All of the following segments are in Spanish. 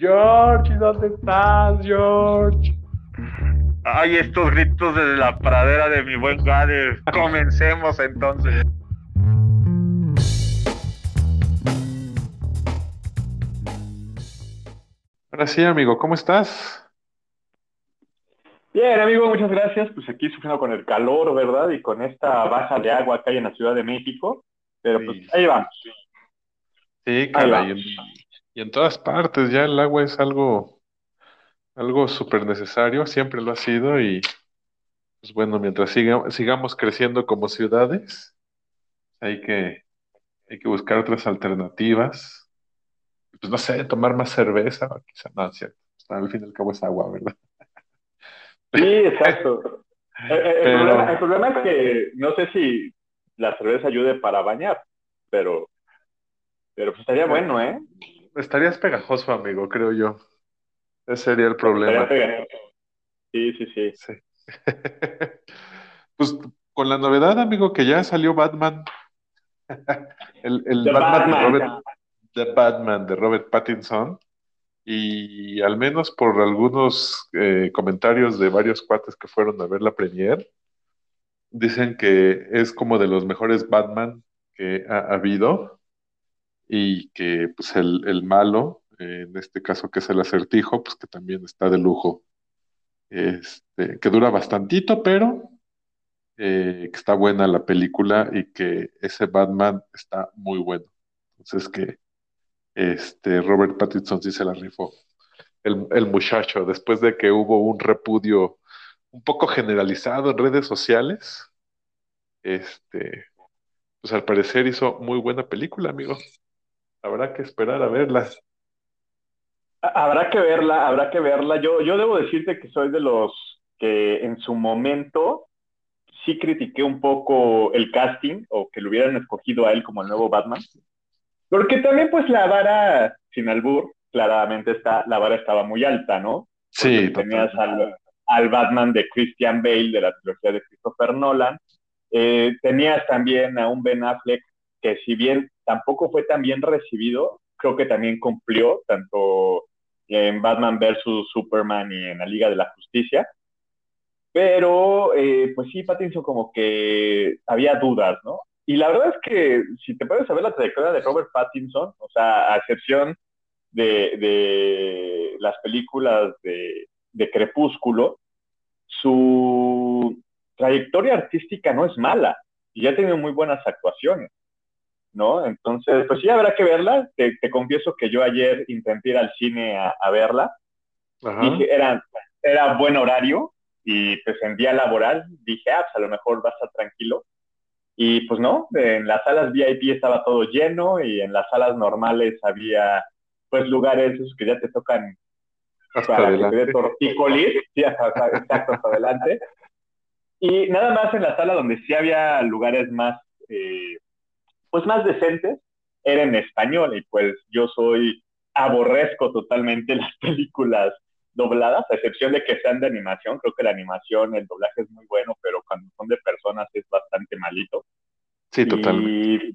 George, ¿dónde estás, George? Ay, estos gritos desde la pradera de mi buen Gade. Comencemos entonces. Ahora sí, amigo, ¿cómo estás? Bien, amigo, muchas gracias. Pues aquí sufriendo con el calor, ¿verdad? Y con esta baja de agua que hay en la Ciudad de México. Pero pues ahí vamos. Sí, cara, y en, todas partes ya el agua es algo, algo súper necesario, siempre lo ha sido y pues bueno, mientras siga- sigamos creciendo como ciudades, hay que, hay que buscar otras alternativas. Pues no sé, tomar más cerveza, quizá no, es cierto. Al fin y al cabo es agua, ¿verdad? Sí, exacto. Eh, eh, El, Pero- problema, el problema es que no sé si la cerveza ayude para bañar, pero, pero pues estaría bueno, ¿eh? Estarías pegajoso, amigo, creo yo. Ese sería el problema. Sí, sí, sí. Sí. Pues con la novedad, amigo, que ya salió Batman. El, el Batman de. Robert, The Batman de Robert Pattinson. Y al menos por algunos eh, comentarios de varios cuates que fueron a ver la premiere, dicen que es como de los mejores Batman que ha habido y que pues el, el malo, eh, en este caso que es el acertijo, pues que también está de lujo. Este, que dura bastantito, pero eh, que está buena la película y que ese Batman está muy bueno. Entonces que este Robert Pattinson sí se la rifó. El, el muchacho, después de que hubo un repudio un poco generalizado en redes sociales, este, pues al parecer hizo muy buena película, amigo. Habrá que esperar a verla. Ha- Habrá que verla, habrá que verla. Yo, yo debo decirte que soy de los que en su momento sí critiqué un poco el casting o que lo hubieran escogido a él como el nuevo Batman. Porque también pues la vara, sin albur, claramente está, la vara estaba muy alta, ¿no? Sí, tenías al, al Batman de Christian Bale de la trilogía de Christopher Nolan. Eh, tenías también a un Ben Affleck que si bien tampoco fue tan bien recibido, creo que también cumplió tanto en Batman vs. Superman y en la Liga de la Justicia. Pero, eh, pues sí, Pattinson como que había dudas, ¿no? Y la verdad es que si te puedes saber la trayectoria de Robert Pattinson, o sea, a excepción de, de las películas de, de Crepúsculo, su trayectoria artística no es mala y ya ha tenido muy buenas actuaciones, ¿no? Entonces, pues sí, habrá que verla. Te, te confieso que yo ayer intenté ir al cine a, a verla. Ajá. Dije, era, era buen horario y pues en día laboral dije, ah, pues a lo mejor va a estar tranquilo. Y pues no, en las salas VIP estaba todo lleno y en las salas normales había pues lugares esos que ya te tocan Hasta para que te adelante. tortícolis, sí, hasta- exacto, hasta adelante. Y nada más en la sala donde sí había lugares más, eh, pues más decentes, era en español y pues yo soy, aborrezco totalmente las películas dobladas, a excepción de que sean de animación, creo que la animación, el doblaje es muy bueno, pero cuando son de personas es bastante malito. Sí, totalmente.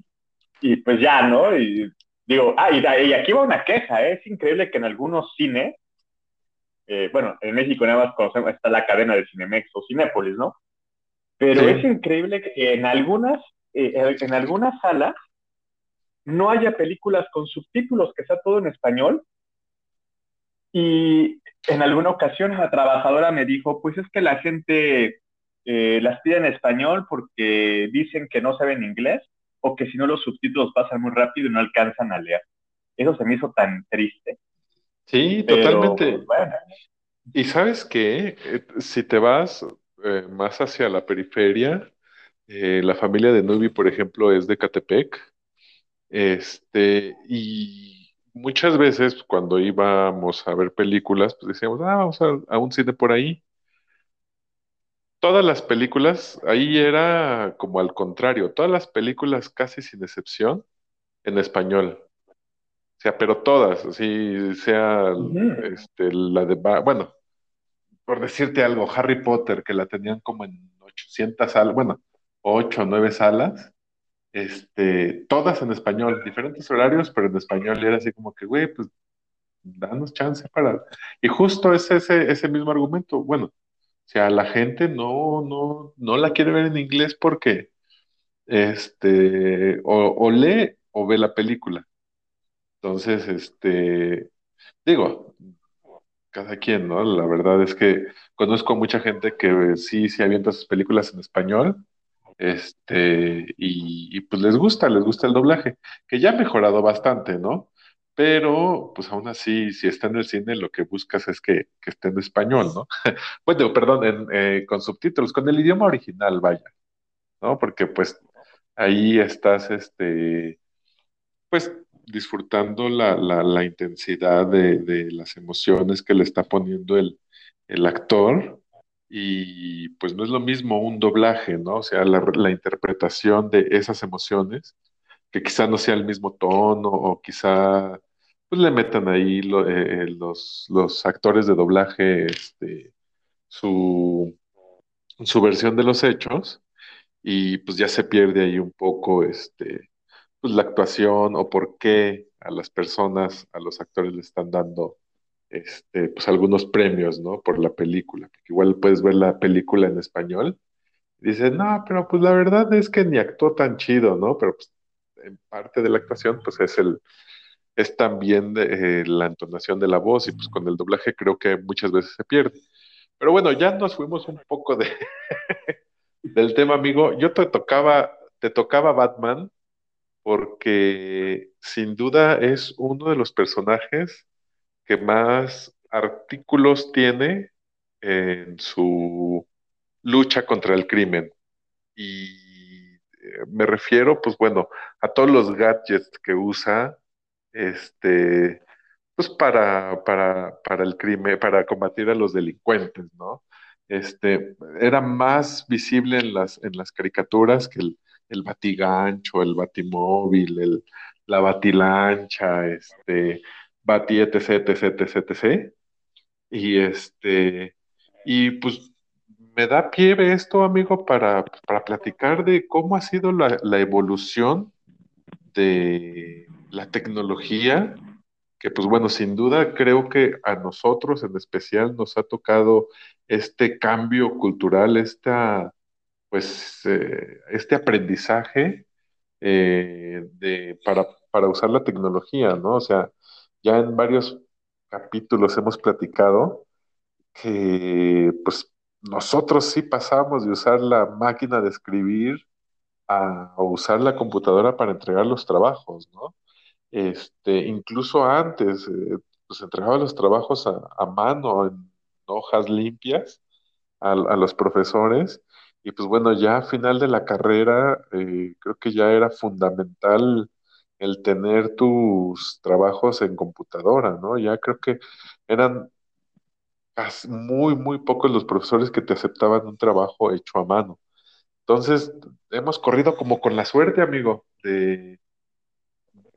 Y, y pues ya, ¿no? Y digo, ah, y, y aquí va una queja, ¿eh? es increíble que en algunos cines, eh, bueno, en México nada más conocemos, está la cadena de Cinemex o Cinépolis, ¿no? Pero Sí. es increíble que en algunas, eh, en algunas salas no haya películas con subtítulos, que sea todo en español. Y en alguna ocasión la trabajadora me dijo, pues es que la gente eh, las pide en español porque dicen que no saben inglés o que si no los subtítulos pasan muy rápido y no alcanzan a leer. Eso se me hizo tan triste. Sí, Pero, totalmente. bueno, Y sabes qué, Eh, si te vas eh, más hacia la periferia, eh, la familia de Nubi, por ejemplo, es de Catepec, este, y muchas veces cuando íbamos a ver películas, pues decíamos, ah, vamos a, a un cine por ahí. Todas las películas, ahí era como al contrario, todas las películas casi sin excepción en español. O sea, pero todas, así sea este, la de, bueno, por decirte algo, Harry Potter, que la tenían como en 800 salas, bueno, 8 o 9 salas, este, todas en español, diferentes horarios, pero en español, y era así como que, güey, pues danos chance para... Y justo es ese, ese mismo argumento. Bueno, o sea, la gente no, no, no la quiere ver en inglés porque este, o, o lee o ve la película. Entonces, este, digo, cada quien, ¿no? La verdad es que conozco mucha gente que sí, sí avienta sus películas en español, este, y, y, pues les gusta, les gusta el doblaje, que ya ha mejorado bastante, ¿no? Pero, pues aún así, si está en el cine, lo que buscas es que, que esté en español, ¿no? Bueno, perdón, eh, con subtítulos, con el idioma original, vaya, ¿no? Porque pues ahí estás, este, pues disfrutando la, la, la intensidad de, de, las emociones que le está poniendo el, el, actor y pues no es lo mismo un doblaje, ¿no? O sea, la, la interpretación de esas emociones, que quizá no sea el mismo tono o quizá pues le metan ahí lo, eh, los, los actores de doblaje este, su, su versión de los hechos y pues ya se pierde ahí un poco este, pues, la actuación o por qué a las personas, a los actores le están dando este, pues algunos premios, ¿no? Por la película, porque igual puedes ver la película en español y dices, no, pero pues la verdad es que ni actuó tan chido, ¿no? Pero pues en parte de la actuación pues es el es también eh, la entonación de la voz y pues con el doblaje creo que muchas veces se pierde. Pero bueno, ya nos fuimos un poco de del tema, amigo. Yo te tocaba te tocaba Batman porque sin duda es uno de los personajes que más artículos tiene en su lucha contra el crimen. Y eh, me refiero, pues bueno, a todos los gadgets que usa, este, pues para, para, para el crimen, para combatir a los delincuentes, ¿no? Este, era más visible en las, en las caricaturas que el, el batigancho, el batimóvil, el, la batilancha, este, bati, etc, etc, etc, etc. Y este, y pues me da pie esto, amigo, para, para platicar de cómo ha sido la, la evolución de la tecnología, que pues bueno, sin duda creo que a nosotros en especial nos ha tocado este cambio cultural, esta pues eh, este aprendizaje eh, de, para, para usar la tecnología, ¿no? O sea, ya en varios capítulos hemos platicado que pues nosotros sí pasamos de usar la máquina de escribir a, a usar la computadora para entregar los trabajos, ¿no? Este, incluso antes, eh, pues entregaba los trabajos a, a mano en hojas limpias a, a los profesores y pues bueno, ya a final de la carrera, eh, creo que ya era fundamental el tener tus trabajos en computadora, ¿no? Ya creo que eran muy, muy pocos los profesores que te aceptaban un trabajo hecho a mano. Entonces, hemos corrido como con la suerte, amigo, de,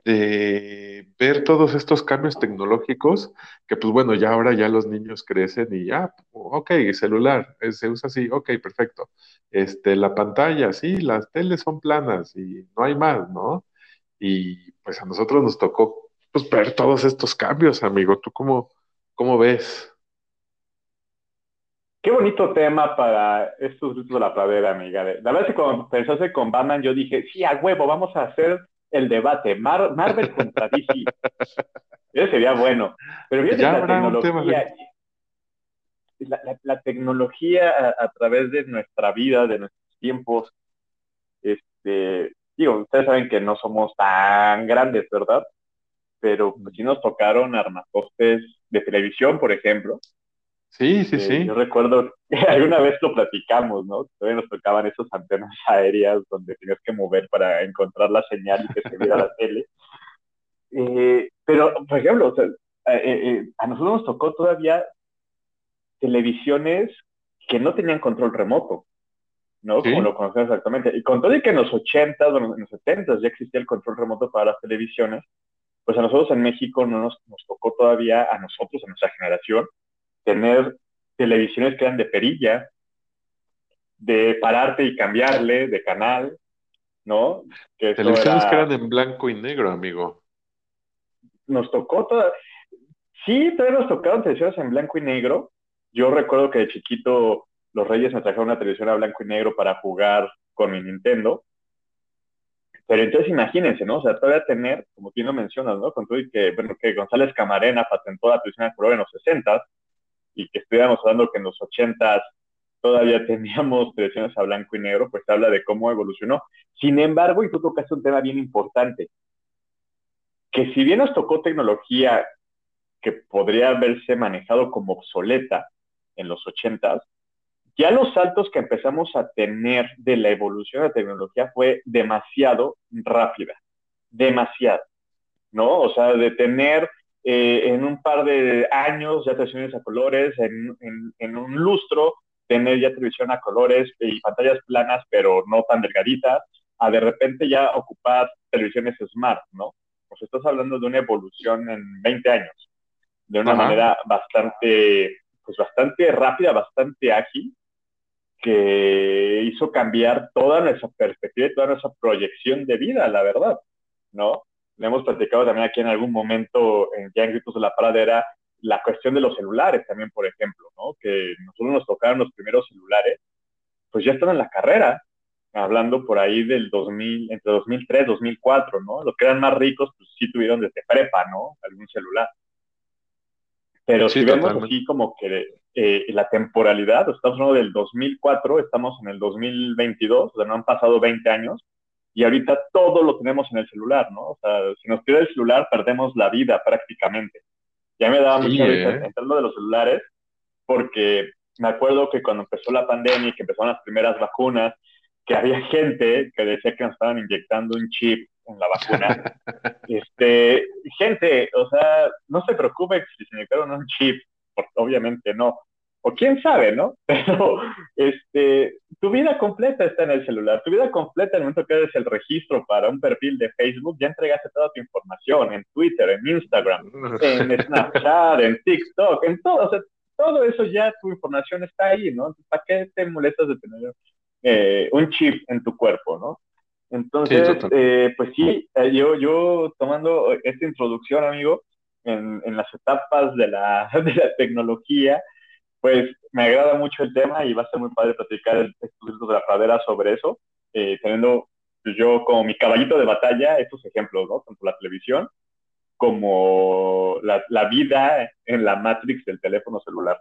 de ver todos estos cambios tecnológicos, que pues bueno, ya ahora ya los niños crecen y ya, ok, celular, eh, se usa así, ok, perfecto. Este, la pantalla, sí, las teles son planas y no hay más, ¿no? Y pues a nosotros nos tocó pues ver todos estos cambios, amigo. ¿Tú cómo, cómo ves? Qué bonito tema para estos gritos de la pradera, amiga. La verdad es que cuando pensaste con Batman, yo dije, sí, a huevo, vamos a hacer el debate, Mar Marvel contra DC. Eso sería bueno. Pero fíjate la tecnología, la, la, la, tecnología a, a, través de nuestra vida, de nuestros tiempos, este, digo, ustedes saben que no somos tan grandes, ¿verdad? Pero pues, sí nos tocaron armatoste de televisión, por ejemplo. Sí, sí, eh, sí. Yo recuerdo que alguna vez lo platicamos, ¿no? Todavía nos tocaban esas antenas aéreas donde tenías que mover para encontrar la señal y que se viera la tele. Eh, pero, por ejemplo, o sea, eh, eh, a nosotros nos tocó todavía televisiones que no tenían control remoto, ¿no? ¿Sí? Como lo conocemos exactamente. Y con todo y que en los 80, bueno, en los 70 ya existía el control remoto para las televisiones, pues a nosotros en México no nos, nos tocó todavía, a nosotros, a nuestra generación, tener televisiones que eran de perilla, de pararte y cambiarle de canal, ¿no? Que televisiones era... que eran en blanco y negro, amigo. Nos tocó toda... Sí, todavía nos tocaron televisiones en blanco y negro. Yo recuerdo que de chiquito los Reyes me trajeron una televisión a blanco y negro para jugar con mi Nintendo. Pero entonces imagínense, ¿no? O sea, todavía tener, como tú lo mencionas, ¿no? Con todo y que, bueno, que González Camarena patentó la televisión de color en los 60 y que estuviéramos hablando que en los 80 todavía teníamos televisiones a blanco y negro, pues habla de cómo evolucionó. Sin embargo, y tú tocaste un tema bien importante, que si bien nos tocó tecnología que podría haberse manejado como obsoleta en los 80 ya los saltos que empezamos a tener de la evolución de la tecnología fue demasiado rápida, demasiado, ¿no? O sea, de tener eh, en un par de años ya televisiones a colores, en, en, un lustro, tener ya televisión a colores y pantallas planas, pero no tan delgaditas, a de repente ya ocupar televisiones smart, ¿no? Pues estás hablando de una evolución en 20 años, de una manera bastante, pues bastante rápida, bastante ágil, que hizo cambiar toda nuestra perspectiva y toda nuestra proyección de vida, la verdad, ¿no? Le hemos platicado también aquí en algún momento, en, ya en Gritos de la Pradera, la cuestión de los celulares también, por ejemplo, ¿no? Que nosotros nos tocaron los primeros celulares, pues ya están en la carrera, hablando por ahí del 2000, entre 2003, 2004, ¿no? Los que eran más ricos, pues sí tuvieron desde prepa, ¿no? Algún celular. Pero si vemos así como que eh, la temporalidad, estamos hablando del 2004, estamos en el 2022, o sea, no han pasado 20 años, y ahorita todo lo tenemos en el celular, ¿no? O sea, si nos pierde el celular, perdemos la vida prácticamente. Ya me daba mucha risa eh. entrando de los celulares, porque me acuerdo que cuando empezó la pandemia y que empezaron las primeras vacunas, que había gente que decía que nos estaban inyectando un chip en la vacuna. este, gente, o sea, no se preocupe si se inyectaron un chip, porque obviamente no. O quién sabe, ¿no? Pero este, tu vida completa está en el celular. Tu vida completa, en el momento que eres el registro para un perfil de Facebook, ya entregaste toda tu información en Twitter, en Instagram, en Snapchat, en TikTok, en todo. O sea, todo eso ya tu información está ahí, ¿no? ¿Para qué te molestas de tener eh, un chip en tu cuerpo, ¿no? Entonces, eh, pues sí, eh, yo, yo tomando esta introducción, amigo, en, en las etapas de la, de la, tecnología, pues me agrada mucho el tema y va a ser muy padre platicar el estudio de la pradera sobre eso, eh, teniendo pues, yo como mi caballito de batalla estos ejemplos, ¿no? Tanto la televisión como la, la vida en la matrix del teléfono celular.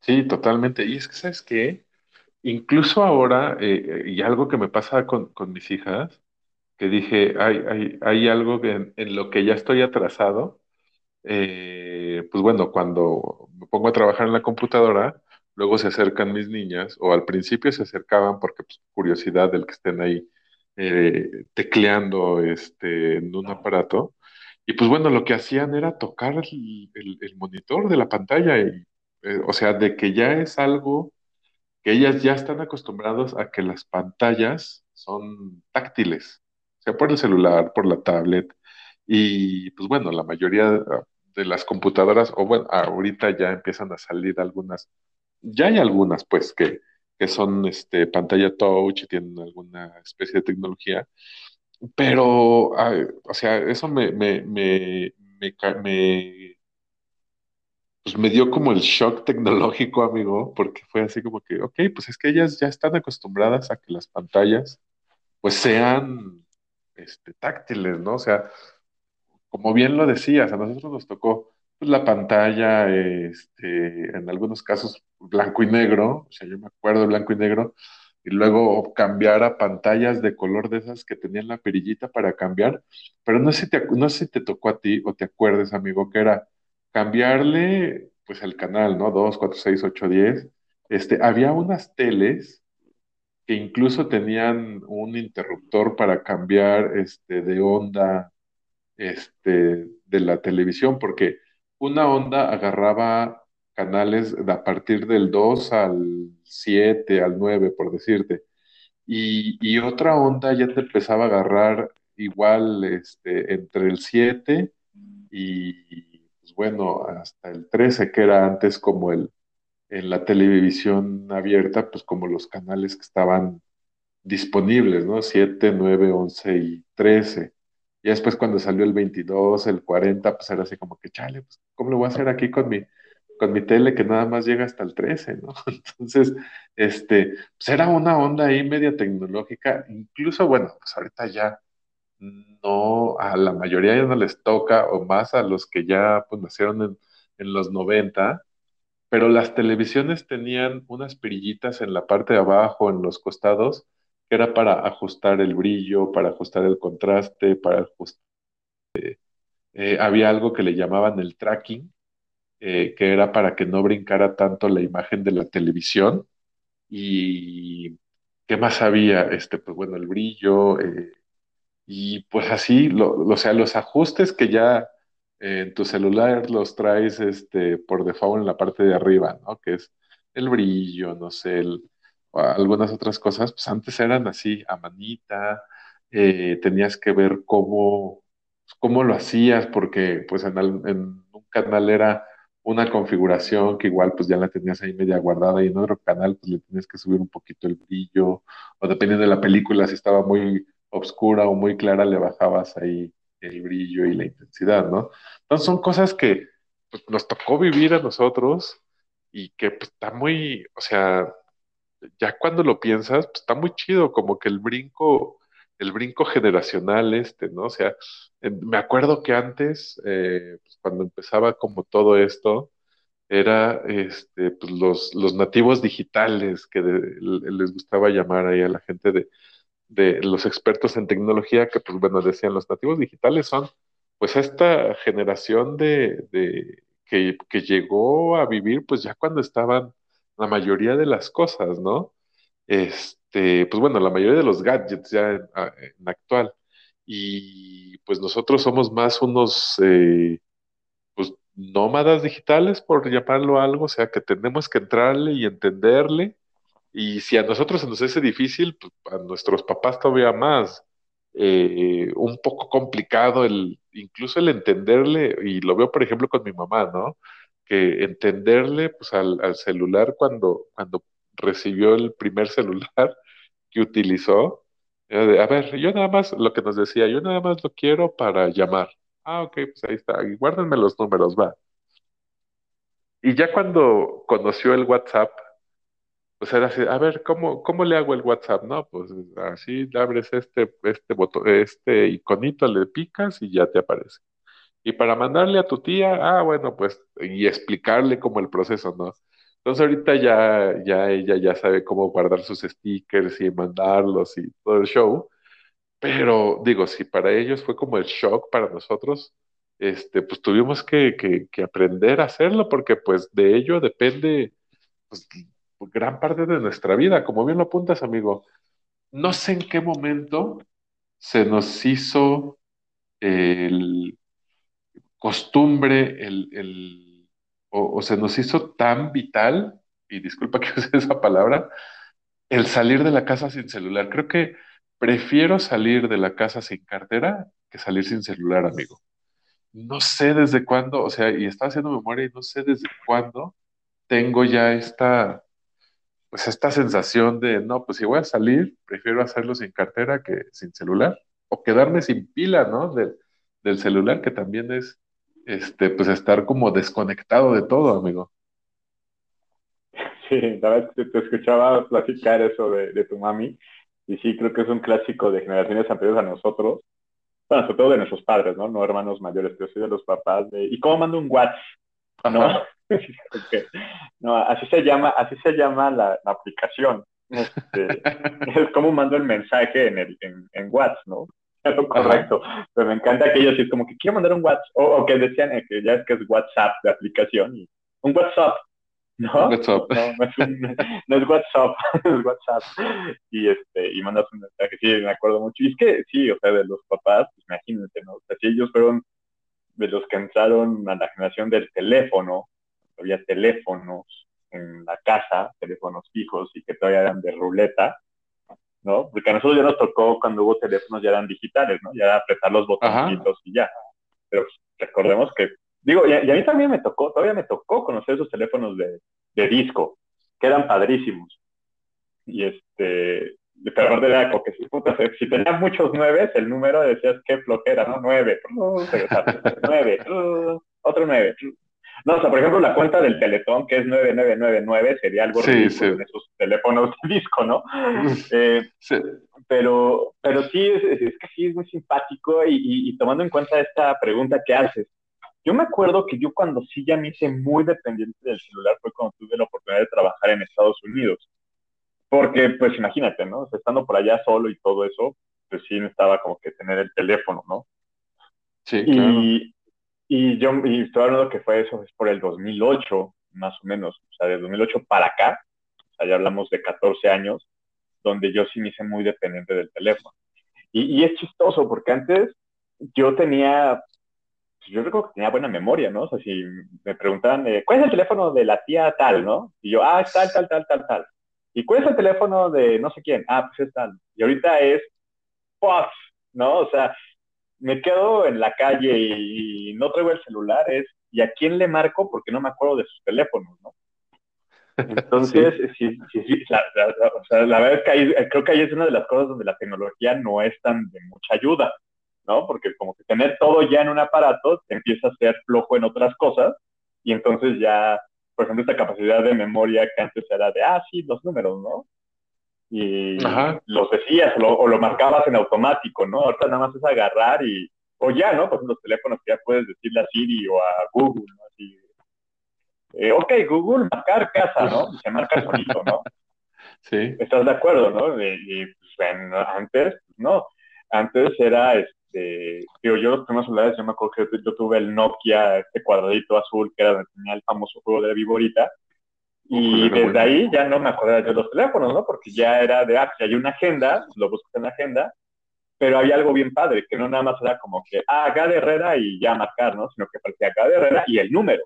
Sí, totalmente. Y es que, ¿sabes qué? Incluso ahora, eh, y algo que me pasa con, mis hijas, que dije, hay, hay, hay algo en, lo que ya estoy atrasado, eh, pues bueno, cuando me pongo a trabajar en la computadora, luego se acercan mis niñas, o al principio se acercaban porque pues, curiosidad del que estén ahí eh, tecleando este, en un aparato, y pues bueno, lo que hacían era tocar el, el monitor de la pantalla, y, o sea, de que ya es algo que ellas ya están acostumbradas a que las pantallas son táctiles, sea por el celular, por la tablet, y pues bueno, la mayoría de las computadoras, o bueno, ahorita ya empiezan a salir algunas, ya hay algunas pues que, que son este, pantalla touch y tienen alguna especie de tecnología, pero, o sea, eso me, pues me dio como el shock tecnológico, amigo, porque fue así como que, ok, pues es que ellas ya están acostumbradas a que las pantallas pues sean este, táctiles, ¿no? O sea, como bien lo decías, a nosotros nos tocó pues, la pantalla, este, en algunos casos blanco y negro, o sea, yo me acuerdo blanco y negro, y luego cambiar a pantallas de color de esas que tenían la perillita para cambiar, pero no sé si te, no sé si te tocó a ti o te acuerdes, amigo, que era cambiarle pues el canal, ¿no? 2, 4, 6, 8, 10. Este, había unas teles que incluso tenían un interruptor para cambiar este, de onda este, de la televisión, porque una onda agarraba canales a partir del 2 al 7, al 9, por decirte. Y, y, otra onda ya te empezaba a agarrar igual este, entre el 7 y bueno, hasta el 13, que era antes como el, en la televisión abierta, pues como los canales que estaban disponibles, ¿no? 7, 9, 11 y 13. Y después cuando salió el 22, el 40, pues era así como que, chale, pues, ¿cómo lo voy a hacer aquí con mi, con mi tele que nada más llega hasta el 13, ¿no? Entonces, este, pues era una onda ahí media tecnológica, incluso, bueno, pues ahorita ya no, a la mayoría ya no les toca, o más a los que ya pues nacieron en, en los 90, pero las televisiones tenían unas perillitas en la parte de abajo, en los costados, que era para ajustar el brillo, para ajustar el contraste, para ajustar... Eh, había algo que le llamaban el tracking, eh, que era para que no brincara tanto la imagen de la televisión. Y qué más había, este, pues bueno, el brillo, eh, y pues así, lo, o sea, los ajustes que ya en tu celular los traes este, por default en la parte de arriba, ¿no? Que es el brillo, no sé, el, algunas otras cosas, pues antes eran así, a manita, eh, tenías que ver cómo, cómo lo hacías, porque pues en, en, un canal era una configuración que igual pues ya la tenías ahí media guardada y en otro canal pues le tenías que subir un poquito el brillo, o dependiendo de la película, si estaba muy oscura o muy clara, le bajabas ahí el brillo y la intensidad, ¿no? Entonces son cosas que pues, nos tocó vivir a nosotros y que pues, está muy, o sea, ya cuando lo piensas, pues está muy chido, como que el brinco, el brinco generacional este, ¿no? O sea, me acuerdo que antes, eh, pues, cuando empezaba como todo esto, era este, pues los nativos digitales que les gustaba llamar ahí a la gente de, de los expertos en tecnología que, pues bueno, decían, los nativos digitales son pues esta generación de, de que, que, llegó a vivir pues ya cuando estaban la mayoría de las cosas, ¿no? Este, pues bueno, la mayoría de los gadgets ya en, actual. Y pues nosotros somos más unos eh, pues, nómadas digitales, por llamarlo algo, o sea que tenemos que entrarle y entenderle y si a nosotros nos hace difícil, pues a nuestros papás todavía más. Eh, un poco complicado el, incluso el entenderle, y lo veo por ejemplo con mi mamá, ¿no? Que entenderle pues al, celular cuando, cuando recibió el primer celular que utilizó, a ver, yo nada más, lo que nos decía, yo nada más lo quiero para llamar. Ah, ok, pues ahí está, y guárdenme los números, va. Y ya cuando conoció el WhatsApp, pues era así, a ver, ¿cómo, ¿cómo le hago el WhatsApp? No, pues así abres este, este botón, este iconito, le picas y ya te aparece. Y para mandarle a tu tía, ah, bueno, pues, y explicarle como el proceso, ¿no? Entonces ahorita ya, ya ella ya sabe cómo guardar sus stickers y mandarlos y todo el show. Pero digo, si para ellos fue como el shock para nosotros, este, pues tuvimos que, que, que aprender a hacerlo porque pues de ello depende pues, gran parte de nuestra vida, como bien lo apuntas, amigo. No sé en qué momento se nos hizo el costumbre, el, o, se nos hizo tan vital, y disculpa que use esa palabra, el salir de la casa sin celular. Creo que prefiero salir de la casa sin cartera que salir sin celular, amigo. No sé desde cuándo, o sea, y estaba haciendo memoria y no sé desde cuándo tengo ya esta, pues esta sensación de, no, pues si voy a salir, prefiero hacerlo sin cartera que sin celular, o quedarme sin pila, ¿no? del celular, que también es, este, pues estar como desconectado de todo, amigo. Sí, la verdad que te escuchaba platicar eso de, tu mami, y sí, creo que es un clásico de generaciones anteriores a nosotros, bueno, sobre todo de nuestros padres, ¿no? No hermanos mayores, pero sí de los papás, de, ¿y cómo mando un WhatsApp? ¿No? no, así se llama, así se llama la, aplicación. Este, es como mando el mensaje en, el, en, WhatsApp, ¿no? Es lo correcto. Pero me encanta que ellos es como que quiero mandar un WhatsApp, o, que decían eh, que ya es que es WhatsApp de aplicación, y un WhatsApp, ¿no? WhatsApp. No, es, WhatsApp, es WhatsApp. Y, este, y mandas un mensaje, sí, me acuerdo mucho. Y es que, sí, o sea, de los papás, pues imagínate, ¿no? O sea, si ellos fueron de los que entraron a la generación del teléfono, había teléfonos en la casa, teléfonos fijos y que todavía eran de ruleta, ¿no? Porque a nosotros ya nos tocó cuando hubo teléfonos ya eran digitales, ¿no? Ya era apretar los botoncitos y ya. Pero recordemos que, digo, y a, mí también me tocó, todavía me tocó conocer esos teléfonos de, de disco, que eran padrísimos. Y este, pero aparte era como que puta, si tenías muchos nueve, el número decías qué flojera, ¿no? Nueve, nueve, otro nueve. No, o sea, por ejemplo, la cuenta del Teletón, que es 9999, sería algo sí, sí. en esos teléfonos de disco, ¿no? Eh, Sí. pero, pero sí, es, es que sí es muy simpático y, y- y tomando en cuenta esta pregunta que haces, yo me acuerdo que yo cuando sí ya me hice muy dependiente del celular fue cuando tuve la oportunidad de trabajar en Estados Unidos. Porque, pues imagínate, ¿no? O sea, estando por allá solo y todo eso, pues sí necesitaba como que tener el teléfono, ¿no? Sí, claro. Y, y yo y estoy hablando que fue eso, es por el 2008, más o menos, o sea, de 2008 para acá, o sea, ya hablamos de 14 años, donde yo sí me hice muy dependiente del teléfono. Y, y es chistoso, porque antes yo tenía, pues, yo recuerdo que tenía buena memoria, ¿no? O sea, si me preguntaban, eh, ¿cuál es el teléfono de la tía tal, no? Y yo, ah, tal, tal, tal, tal, tal. ¿Y cuál es el teléfono de no sé quién? Ah, pues es tal. Y ahorita es, ¡puff! ¿no? O sea, me quedo en la calle y, y no traigo el celular, es, ¿y a quién le marco? Porque no me acuerdo de sus teléfonos, ¿no? Entonces, sí, sí, sí, la, la- la- o sea, la verdad es que ahí, eh, creo que ahí es una de las cosas donde la tecnología no es tan de mucha ayuda, ¿no? Porque como que tener todo ya en un aparato te empieza a ser flojo en otras cosas y entonces ya, por ejemplo, esta capacidad de memoria que antes era de, ah, sí, los números, ¿no? Y Ajá. los decías o lo, o lo marcabas en automático, ¿no? Ahorita nada más es agarrar y, o ya, ¿no? Por ejemplo, los teléfonos ya puedes decirle a Siri o a Google, ¿no? Así, eh, ok, Google, marcar casa, ¿no? Y se marca solito, ¿no? Sí. ¿Estás de acuerdo, no? Y, y, pues, bueno, antes, no. Antes era, este, digo, yo los primeros celulares, yo me acuerdo que yo, yo tuve el Nokia, este cuadradito azul, que era donde tenía el famoso juego de la Viborita. Y Era desde ahí ya no me acordaba de los teléfonos, ¿no? Porque ya era de, ah, si hay una agenda, lo buscas en la agenda, pero había algo bien padre, que no nada más era como que, ah, Gade Herrera y ya marcar, ¿no? Sino que parecía Gade Herrera y el número.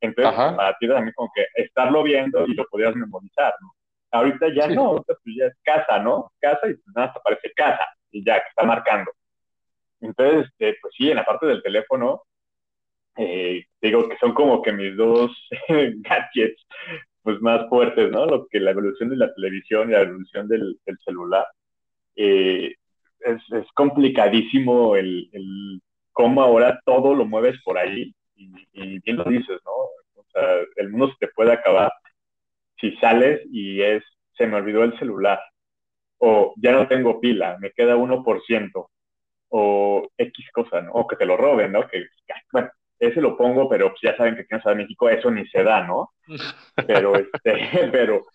Entonces, Ajá. para ti también como que estarlo viendo y lo podías memorizar, ¿no? Ahorita ya Sí. no, ahorita pues ya es casa, ¿no? Casa y pues nada, aparece casa y ya, que está marcando. Entonces, este, pues sí, en la parte del teléfono, eh, digo que son como que mis dos gadgets pues más fuertes, ¿no? Lo que la evolución de la televisión y la evolución del, celular. Eh, es, es, complicadísimo el, el, cómo ahora todo lo mueves por ahí y, y, bien lo dices, ¿no? O sea, el mundo se te puede acabar si sales y es, se me olvidó el celular o ya no tengo pila, me queda 1% o X cosa, ¿no? O que te lo roben, ¿no? Que, bueno, ese lo pongo, pero pues ya saben que aquí en Ciudad de México eso ni se da, ¿no? Pero, este, pero,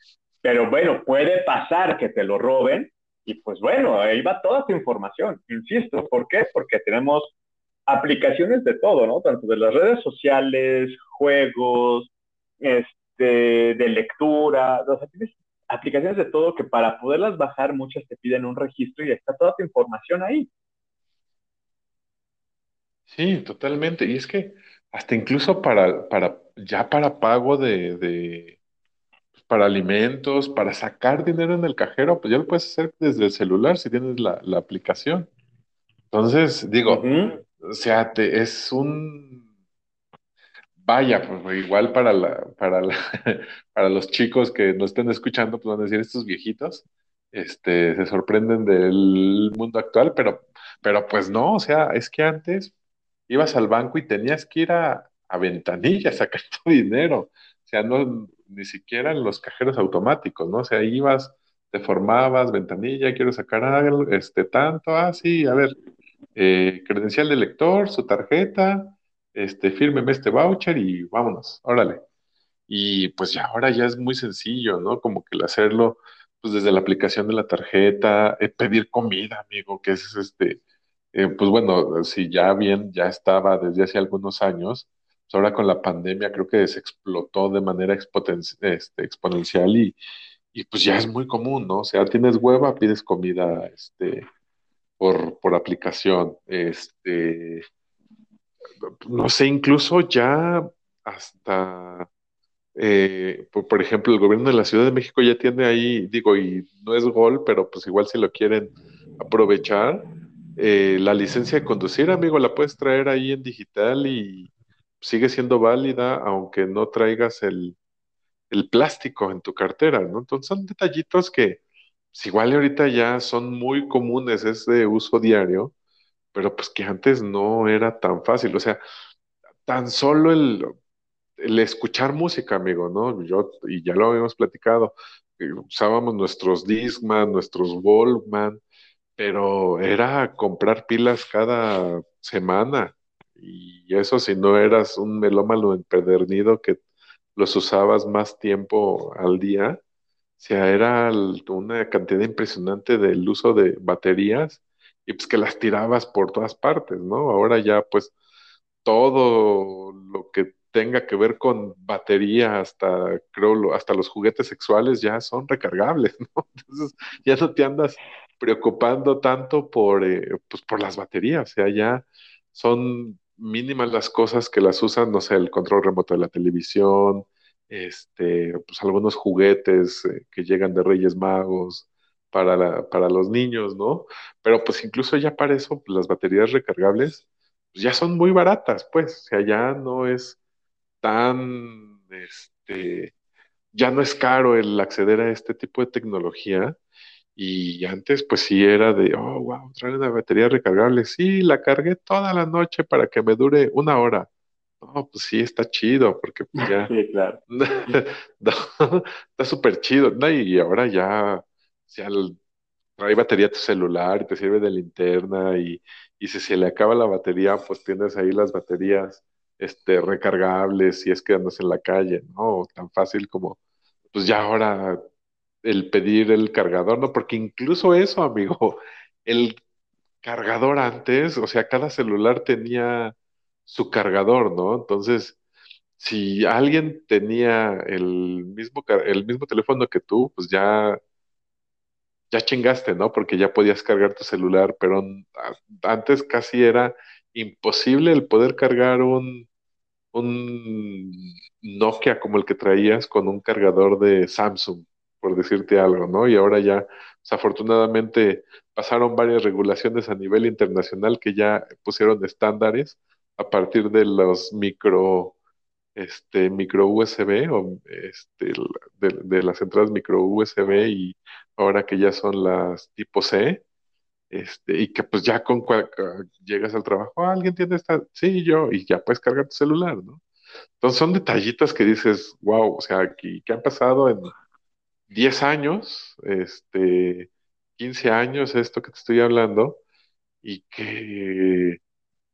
pero bueno, puede pasar que te lo roben y pues bueno, ahí va toda tu información, insisto, ¿por qué? Porque tenemos aplicaciones de todo, ¿no? Tanto de las redes sociales, juegos, este, de lectura, o sea, tienes aplicaciones de todo que para poderlas bajar muchas te piden un registro y está toda tu información ahí. Sí, totalmente. Y es que hasta incluso para, para ya para pago de, de, para alimentos, para sacar dinero en el cajero, pues ya lo puedes hacer desde el celular si tienes la, la aplicación. Entonces, digo, o sea, te, es un vaya, pues igual para la, para la, para los chicos que nos estén escuchando, pues van a decir estos viejitos, este, se sorprenden del mundo actual, pero, pero pues no, o sea, es que antes ibas al banco y tenías que ir a, a ventanilla a sacar tu dinero. O sea, no, ni siquiera en los cajeros automáticos, ¿no? O sea, ibas, te formabas, ventanilla, quiero sacar algo, este, tanto, ah, sí, a ver, eh, credencial de lector, su tarjeta, este, fírmeme este voucher y vámonos, órale. Y pues ya ahora ya es muy sencillo, ¿no? Como que el hacerlo, pues desde la aplicación de la tarjeta, eh, pedir comida, amigo, que es este, eh, pues bueno, si ya bien, ya estaba desde hace algunos años, pues ahora con la pandemia creo que se explotó de manera este, exponencial y, y, pues ya es muy común, ¿no? O sea, tienes hueva, pides comida este, por, por aplicación, este, no sé, incluso ya hasta, eh, por, por, ejemplo, el gobierno de la Ciudad de México ya tiene ahí, digo, y no es gol, pero pues igual si lo quieren aprovechar, eh, la licencia de conducir, amigo, la puedes traer ahí en digital y sigue siendo válida, aunque no traigas el, el plástico en tu cartera, ¿no? Entonces son detallitos que, pues igual ahorita ya son muy comunes, es de uso diario, pero pues que antes no era tan fácil, o sea, tan solo el, escuchar música, amigo, ¿no? Yo, y ya lo habíamos platicado, eh, usábamos nuestros Discman, nuestros Walkman, pero era comprar pilas cada semana. Y eso si no eras un melómano empedernido que los usabas más tiempo al día, o sea, era una cantidad impresionante del uso de baterías y pues que las tirabas por todas partes, ¿no? Ahora ya pues todo lo que tenga que ver con batería hasta creo hasta los juguetes sexuales ya son recargables, ¿no? Entonces ya no te andas preocupando tanto por, eh, pues por las baterías, o sea, ya son mínimas las cosas que las usan, no sé, el control remoto de la televisión, este, pues algunos juguetes eh, que llegan de Reyes Magos para, para los niños, ¿no? Pero pues incluso ya para eso, pues, las baterías recargables pues, ya son muy baratas, pues, o sea, ya no es tan, este, ya no es caro el acceder a este tipo de tecnología. Y antes, pues sí era de, oh, wow, trae una batería recargable. Sí, la cargué toda la noche para que me dure una hora. No, pues sí, está chido, porque pues ya. Sí, claro. está súper chido. No, y ahora ya, ya trae batería tu celular y te sirve de linterna. Y, y si se le acaba la batería, pues tienes ahí las baterías este, recargables si es que andas en la calle, ¿no? Tan fácil como, pues ya ahora el pedir el cargador, ¿no? Porque incluso eso, amigo, el cargador antes, o sea, cada celular tenía su cargador, ¿no? Entonces, si alguien tenía el mismo, el mismo teléfono que tú, pues ya, ya chingaste, ¿no? Porque ya podías cargar tu celular, pero antes casi era imposible el poder cargar un, un Nokia como el que traías con un cargador de Samsung, por decirte algo, ¿no? Y ahora ya, desafortunadamente, pasaron varias regulaciones a nivel internacional que ya pusieron estándares a partir de los micro, este, micro USB o este, de, las entradas micro USB y ahora que ya son las tipo C, este, y que pues ya con llegas al trabajo, ah, alguien tiene esta, sí, yo, y ya puedes cargar tu celular, ¿no? Entonces son detallitos que dices, wow, o sea, aquí, que han pasado en 10 años, este, 15 años, esto que te estoy hablando, y que,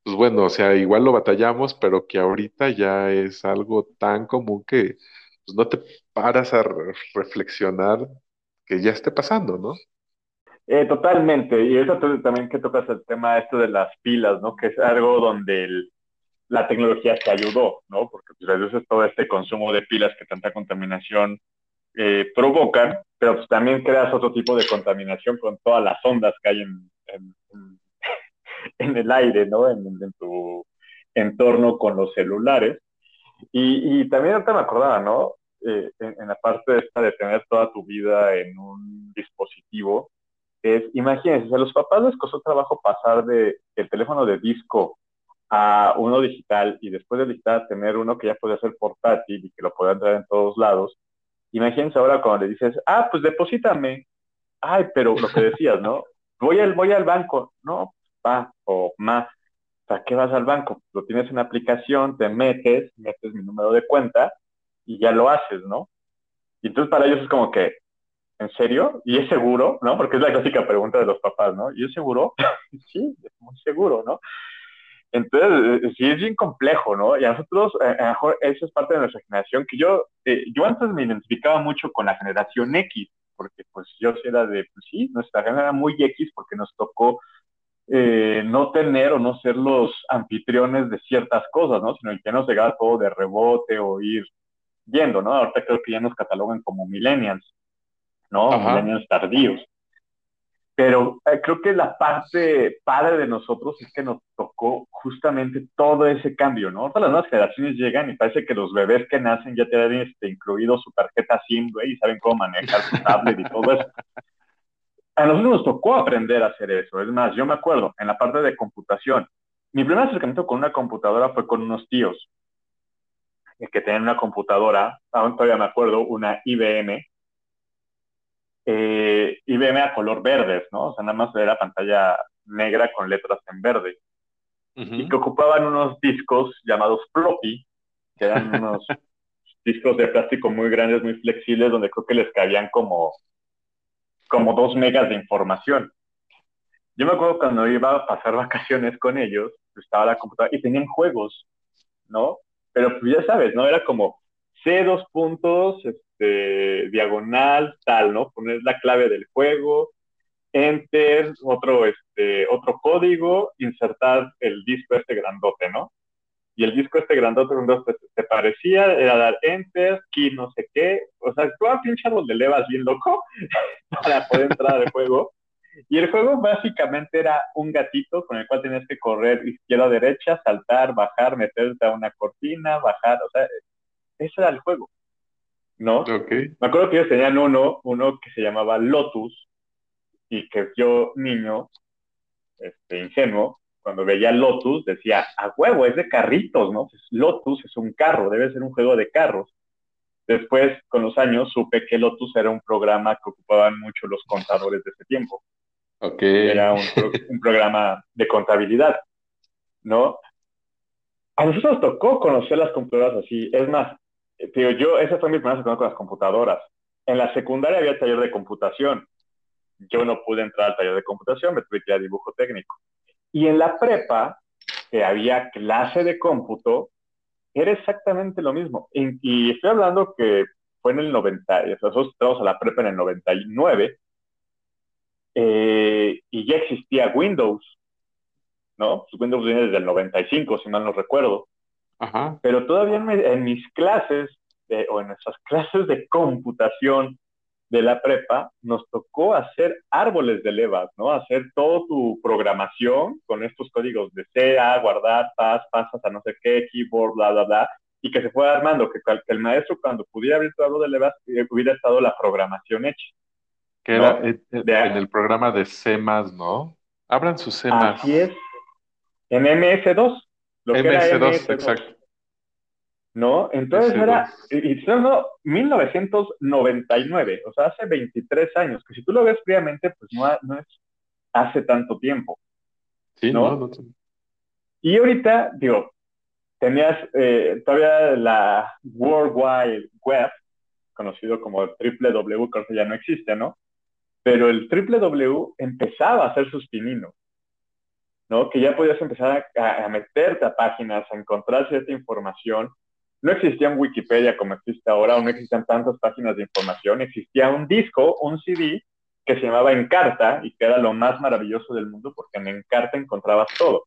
pues bueno, o sea, igual lo batallamos, pero que ahorita ya es algo tan común que pues, no te paras a reflexionar que ya esté pasando, ¿no? Eh, totalmente, y eso también que tocas el tema esto de las pilas, ¿no? Que es algo donde la tecnología te ayudó, ¿no? Porque pues, reduces todo este consumo de pilas que tanta contaminación eh, provocan, pero también creas otro tipo de contaminación con todas las ondas que hay en, en, el aire, ¿no? En, tu entorno con los celulares. Y, y también ahorita me acordaba, ¿no? Eh, en, la parte esta de tener toda tu vida en un dispositivo, es, imagínense, a los papás les costó trabajo pasar de el teléfono de disco a uno digital y después de digital tener uno que ya puede ser portátil y que lo pueda traer en todos lados. Imagínense ahora cuando le dices, ah, pues deposítame. Ay, pero lo que decías, ¿no? Voy al, voy al banco. No, pa o más. ¿Para qué vas al banco? Lo tienes en aplicación, te metes, metes mi número de cuenta y ya lo haces, ¿no? Y entonces para ellos es como que, ¿en serio? ¿Y es seguro? ¿No? Porque es la clásica pregunta de los papás, ¿no? ¿Y es seguro? sí, es muy seguro, ¿no? Entonces, eh, sí es bien complejo, ¿no? Y a nosotros, eh, a lo mejor, eso es parte de nuestra generación, que yo, eh, yo antes me identificaba mucho con la generación X, porque pues yo era de, pues sí, nuestra generación era muy X porque nos tocó no tener o no ser los anfitriones de ciertas cosas, ¿no? Sino que nos llegaba todo de rebote o ir viendo, ¿no? Ahorita creo que ya nos catalogan como millennials. ¿no? Milenios tardíos. Pero eh, creo que la parte padre de nosotros es que nos tocó justamente todo ese cambio, ¿no? Todas las nuevas generaciones llegan y parece que los bebés que nacen ya tienen este, incluido su tarjeta SIM, güey, y saben cómo manejar su tablet y todo eso. A nosotros nos tocó aprender a hacer eso. Es más, yo me acuerdo, en la parte de computación, mi primer acercamiento con una computadora fue con unos tíos que tenían una computadora, aún todavía me acuerdo, una IBM, eh, IBM a color verdes, ¿no? O sea, nada más era pantalla negra con letras en verde. Y que ocupaban unos discos llamados floppy, que eran unos discos de plástico muy grandes, muy flexibles, donde creo que les cabían como, como dos megas de información. Yo me acuerdo cuando iba a pasar vacaciones con ellos, estaba la computadora y tenían juegos, ¿no? Pero pues ya sabes, ¿no? Era como C dos puntos, este, diagonal, tal, ¿no? Poner la clave del juego, enter, otro, este, otro código, insertar el disco este grandote, ¿no? Y el disco este grandote, grandote te parecía, era dar enter, key no sé qué, o sea, tú a pinche donde le bien loco para poder entrar al juego. Y el juego básicamente era un gatito con el cual tenías que correr izquierda derecha, saltar, bajar, meterte a una cortina, bajar, o sea, ese era el juego, ¿no? Okay. Me acuerdo que ellos tenían uno, uno que se llamaba Lotus, y que yo, niño, este, ingenuo, cuando veía Lotus, decía, a huevo, es de carritos, ¿no? Lotus es un carro, debe ser un juego de carros. Después, con los años, supe que Lotus era un programa que ocupaban mucho los contadores de ese tiempo. Okay. Era un, un programa de contabilidad, ¿no? A nosotros nos tocó conocer las computadoras así. Es más, yo, esa fue mi primera con las computadoras. En la secundaria había taller de computación yo no pude entrar al taller de computación, me tuve que ir a dibujo técnico. Y en la prepa, que había clase de cómputo, era exactamente lo mismo. Y, estoy hablando que fue en el 90, nosotros entramos a la prepa en el 99, eh, y ya existía Windows, ¿no? Windows viene desde el 95, si mal no recuerdo. Ajá. Pero todavía en, mis clases, o en nuestras clases de computación, de la prepa, nos tocó hacer árboles de levas, ¿no? Hacer toda tu programación con estos códigos de C, A, guardar, paz, pasas a no sé qué, keyboard, bla, bla, bla, y que se fue armando, que, el maestro cuando pudiera abrir tu árbol de levas eh, hubiera estado la programación hecha. Que era en, el programa de C+, ¿no? Abran su C+. Así es. En MS2. Lo MS2, exacto. ¿no? Entonces era, y, no, 1999, o sea, hace 23 años, que si tú lo ves fríamente, pues no, no es hace tanto tiempo. Sí, no, no, Y ahorita, digo, tenías eh, todavía la World Wide Web, conocido como www, que ya no existe, ¿no? Pero el www empezaba a hacer sus pininos, ¿no? Que ya podías empezar a, a meterte a páginas, a encontrar cierta información no existía un Wikipedia como existe ahora, o no existían tantas páginas de información, existía un disco, un CD que se llamaba Encarta y que era lo más maravilloso del mundo porque en Encarta encontrabas todo.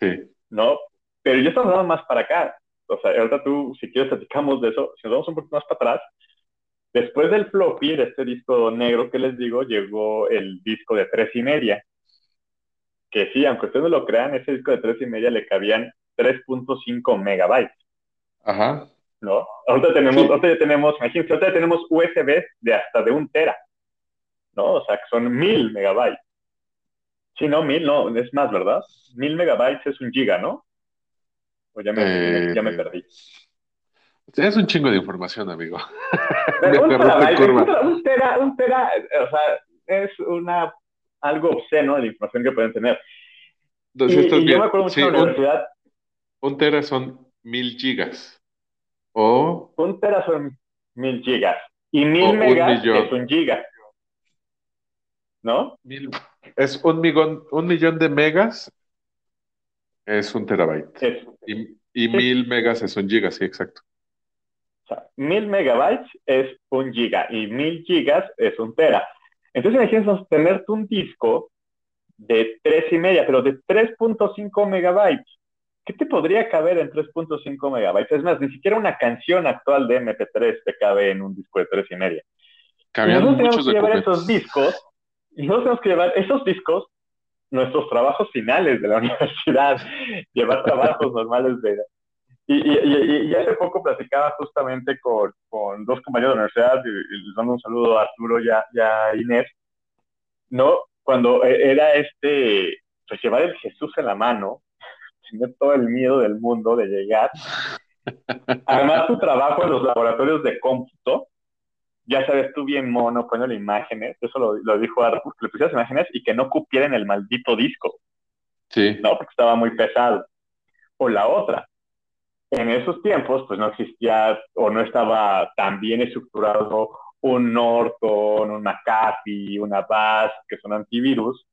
Sí. ¿No? Pero yo estaba hablando más para acá. O sea, ahorita tú, si quieres, platicamos de eso. Si nos vamos un poquito más para atrás, después del floppy, de este disco negro que les digo, llegó el disco de tres y media. Que sí, aunque ustedes no lo crean, ese disco de tres y media le cabían 3.5 megabytes. Ajá. ¿No? Ahorita tenemos, ahorita tenemos, imagínense, ahorita tenemos USB de hasta de un tera, ¿no? O sea, que son mil megabytes. Sí, no, mil, no, es más, ¿verdad? Mil megabytes es un giga, ¿no? O ya me, ya me eh, perdí. Es un chingo de información, amigo. un, terabyte, un, tera, un tera, o sea, es una algo obsceno de la información que pueden tener. y, yo me acuerdo mucho en la universidad. Un tera son mil gigas. O. Un tera son mil gigas. Y mil megas es un giga. ¿No? es un millón, un millón de megas es un terabyte. y, mil megas es un giga, sí, exacto. O sea, mil megabytes es un giga y mil gigas es un tera. Entonces imagínense tener un disco de tres y media, pero de 3.5 megabytes. ¿qué te podría caber en 3.5 megabytes? Es más, ni siquiera una canción actual de MP3 te cabe en un disco de 3 y media. nosotros tenemos que llevar esos discos, y nosotros tenemos que llevar esos discos, nuestros trabajos finales de la universidad, llevar trabajos normales de... Y, y, y, hace poco platicaba justamente con, con dos compañeros de la universidad, y, les mando un saludo a Arturo y a, Inés, ¿no? Cuando e, era este, pues llevar el Jesús en la mano, tener todo el miedo del mundo de llegar. Además, tu trabajo en los laboratorios de cómputo, ya sabes, tú bien mono, poniendo imágenes, eso lo, lo dijo Arthur, que le pusieras imágenes y que no cupieran el maldito disco. Sí. ¿no? Porque estaba muy pesado. O la otra, en esos tiempos, pues no existía o no estaba tan bien estructurado un Norton, un McAfee, una Avast, que son antivirus.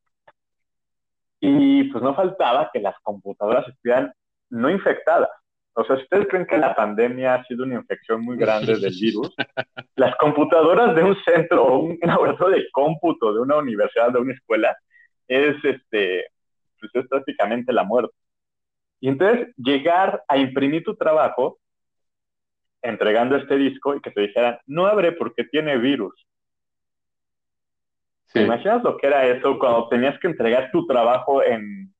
Y pues no faltaba que las computadoras estuvieran no infectadas. O sea, si ustedes creen que la pandemia ha sido una infección muy grande del virus, las computadoras de un centro o un laboratorio de cómputo de una universidad, de una escuela, es este, pues es prácticamente la muerte. Y entonces llegar a imprimir tu trabajo entregando este disco y que te dijeran, no abre porque tiene virus. ¿Te imaginas lo que era eso cuando tenías que entregar tu trabajo en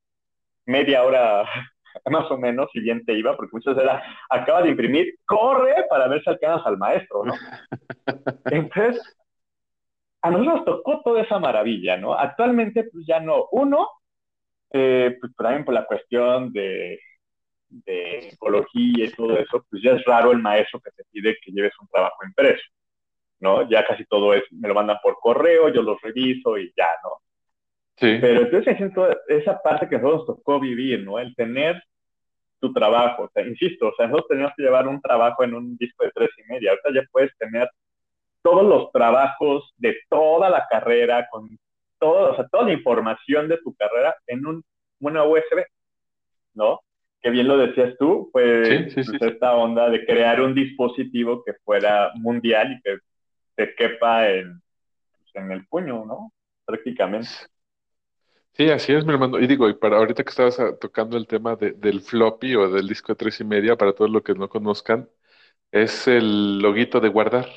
media hora más o menos, si bien te iba, porque muchas era, acaba de imprimir, corre para ver si alcanzas al maestro, ¿no? Entonces, a nosotros nos tocó toda esa maravilla, ¿no? Actualmente, pues ya no. Uno, eh, pues también por la cuestión de, de ecología y todo eso, pues ya es raro el maestro que te pide que lleves un trabajo impreso, ¿no? Ya casi todo es, me lo mandan por correo, yo lo reviso y ya, ¿no? Sí. Pero entonces siento esa parte que nosotros nos tocó vivir, ¿no? El tener tu trabajo, o sea, insisto, o sea, nosotros teníamos que llevar un trabajo en un disco de tres y media, ahorita ya puedes tener todos los trabajos de toda la carrera, con todo, o sea, toda la información de tu carrera en un, una USB, ¿no? Que bien lo decías tú, pues, esta onda de crear un dispositivo que fuera mundial y que te quepa en, pues, en el puño, ¿no? Prácticamente. Sí, así es, mi hermano. Y digo, y para ahorita que estabas ah, tocando el tema de, del floppy o del disco de tres y media, para todos los que no conozcan, es el loguito de guardar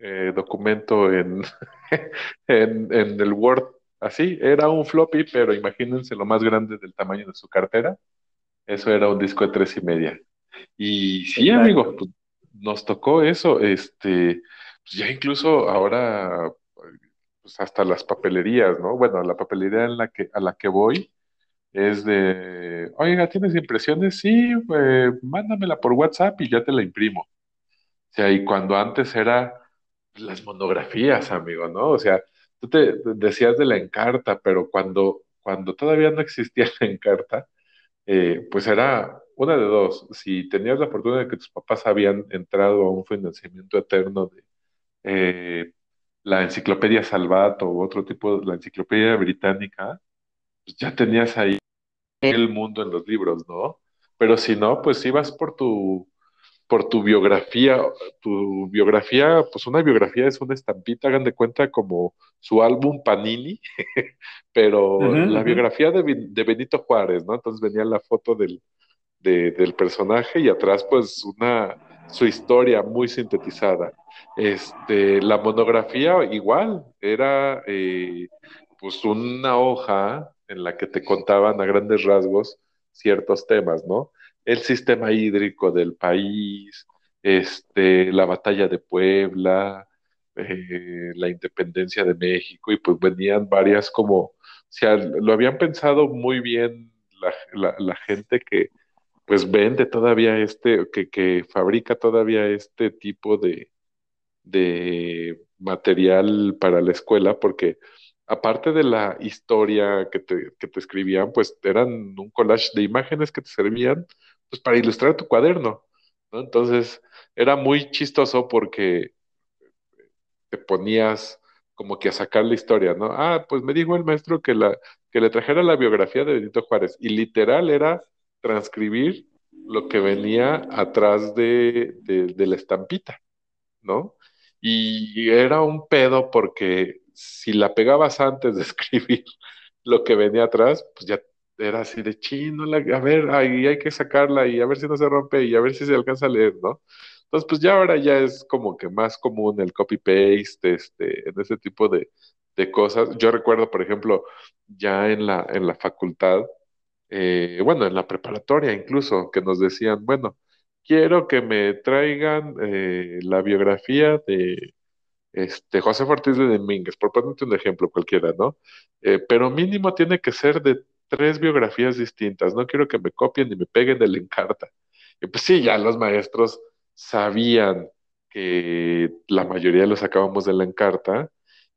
eh, documento en, en, en, el Word Así, era un floppy, pero imagínense lo más grande del tamaño de su cartera. Eso era un disco de tres y media. Y sí, amigo, pues, nos tocó eso. Este, pues ya incluso ahora, pues hasta las papelerías, ¿no? Bueno, la papelería en la que, a la que voy es de, oiga, ¿tienes impresiones? Sí, pues mándamela por WhatsApp y ya te la imprimo. O sea, y cuando antes era las monografías, amigo, ¿no? O sea, tú te decías de la encarta, pero cuando, cuando todavía no existía la encarta, eh, pues era una de dos. Si tenías la fortuna de que tus papás habían entrado a un financiamiento eterno de eh, la enciclopedia Salvato u otro tipo, de la enciclopedia británica, pues ya tenías ahí el mundo en los libros, ¿no? Pero si no, pues ibas por tu por tu biografía, tu biografía, pues una biografía es una estampita, hagan de cuenta como su álbum Panini, pero la biografía de, Benito Juárez, ¿no? Entonces venía la foto del, del personaje y atrás pues una, su historia muy sintetizada. Este, la monografía igual, era eh, pues una hoja en la que te contaban a grandes rasgos ciertos temas, ¿no? El sistema hídrico del país, este, la batalla de Puebla, eh, la independencia de México, y pues venían varias como, o sea, lo habían pensado muy bien la, gente que pues vende todavía este, que, que fabrica todavía este tipo de, de material para la escuela, porque aparte de la historia que te, que te escribían, pues eran un collage de imágenes que te servían pues para ilustrar tu cuaderno, ¿no? Entonces era muy chistoso porque te ponías como que a sacar la historia, ¿no? Ah, pues me dijo el maestro que, la, que le trajera la biografía de Benito Juárez y literal era transcribir lo que venía atrás de, de la estampita, ¿no? Y era un pedo porque si la pegabas antes de escribir lo que venía atrás, pues ya era así de chino, a ver, ahí hay que sacarla y a ver si no se rompe y a ver si se alcanza a leer, ¿no? Entonces, pues ya ahora ya es como que más común el copy-paste, este, en ese tipo de, cosas. Yo recuerdo, por ejemplo, ya en la, en la facultad, eh, bueno, en la preparatoria incluso, que nos decían, bueno, quiero que me traigan eh, la biografía de este, José Ortiz de Domínguez, por ponerte un ejemplo cualquiera, ¿no? Eh, pero mínimo tiene que ser de tres biografías distintas, no quiero que me copien ni me peguen el encarta. Y pues sí, ya los maestros sabían que la mayoría lo sacábamos de la encarta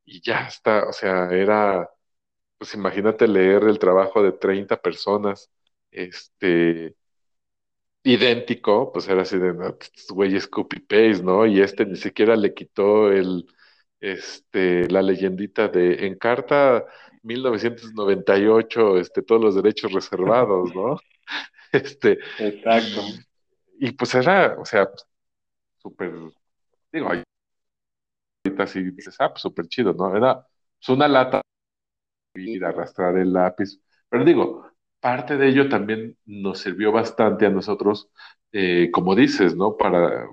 y ya está, o sea, era, pues imagínate leer el trabajo de 30 personas, este, idéntico, pues era así de, no, estos güeyes copy-paste, ¿no? Y este ni siquiera le quitó el, este, la leyendita de Encarta 1998, este, todos los derechos reservados, ¿no? Este, Exacto. y pues era, o sea, súper, digo, ahorita sí dices, ah, pues súper chido, ¿no? Era pues, una lata ir a arrastrar el lápiz. Pero digo, parte de ello también nos sirvió bastante a nosotros, eh, como dices, ¿no? Para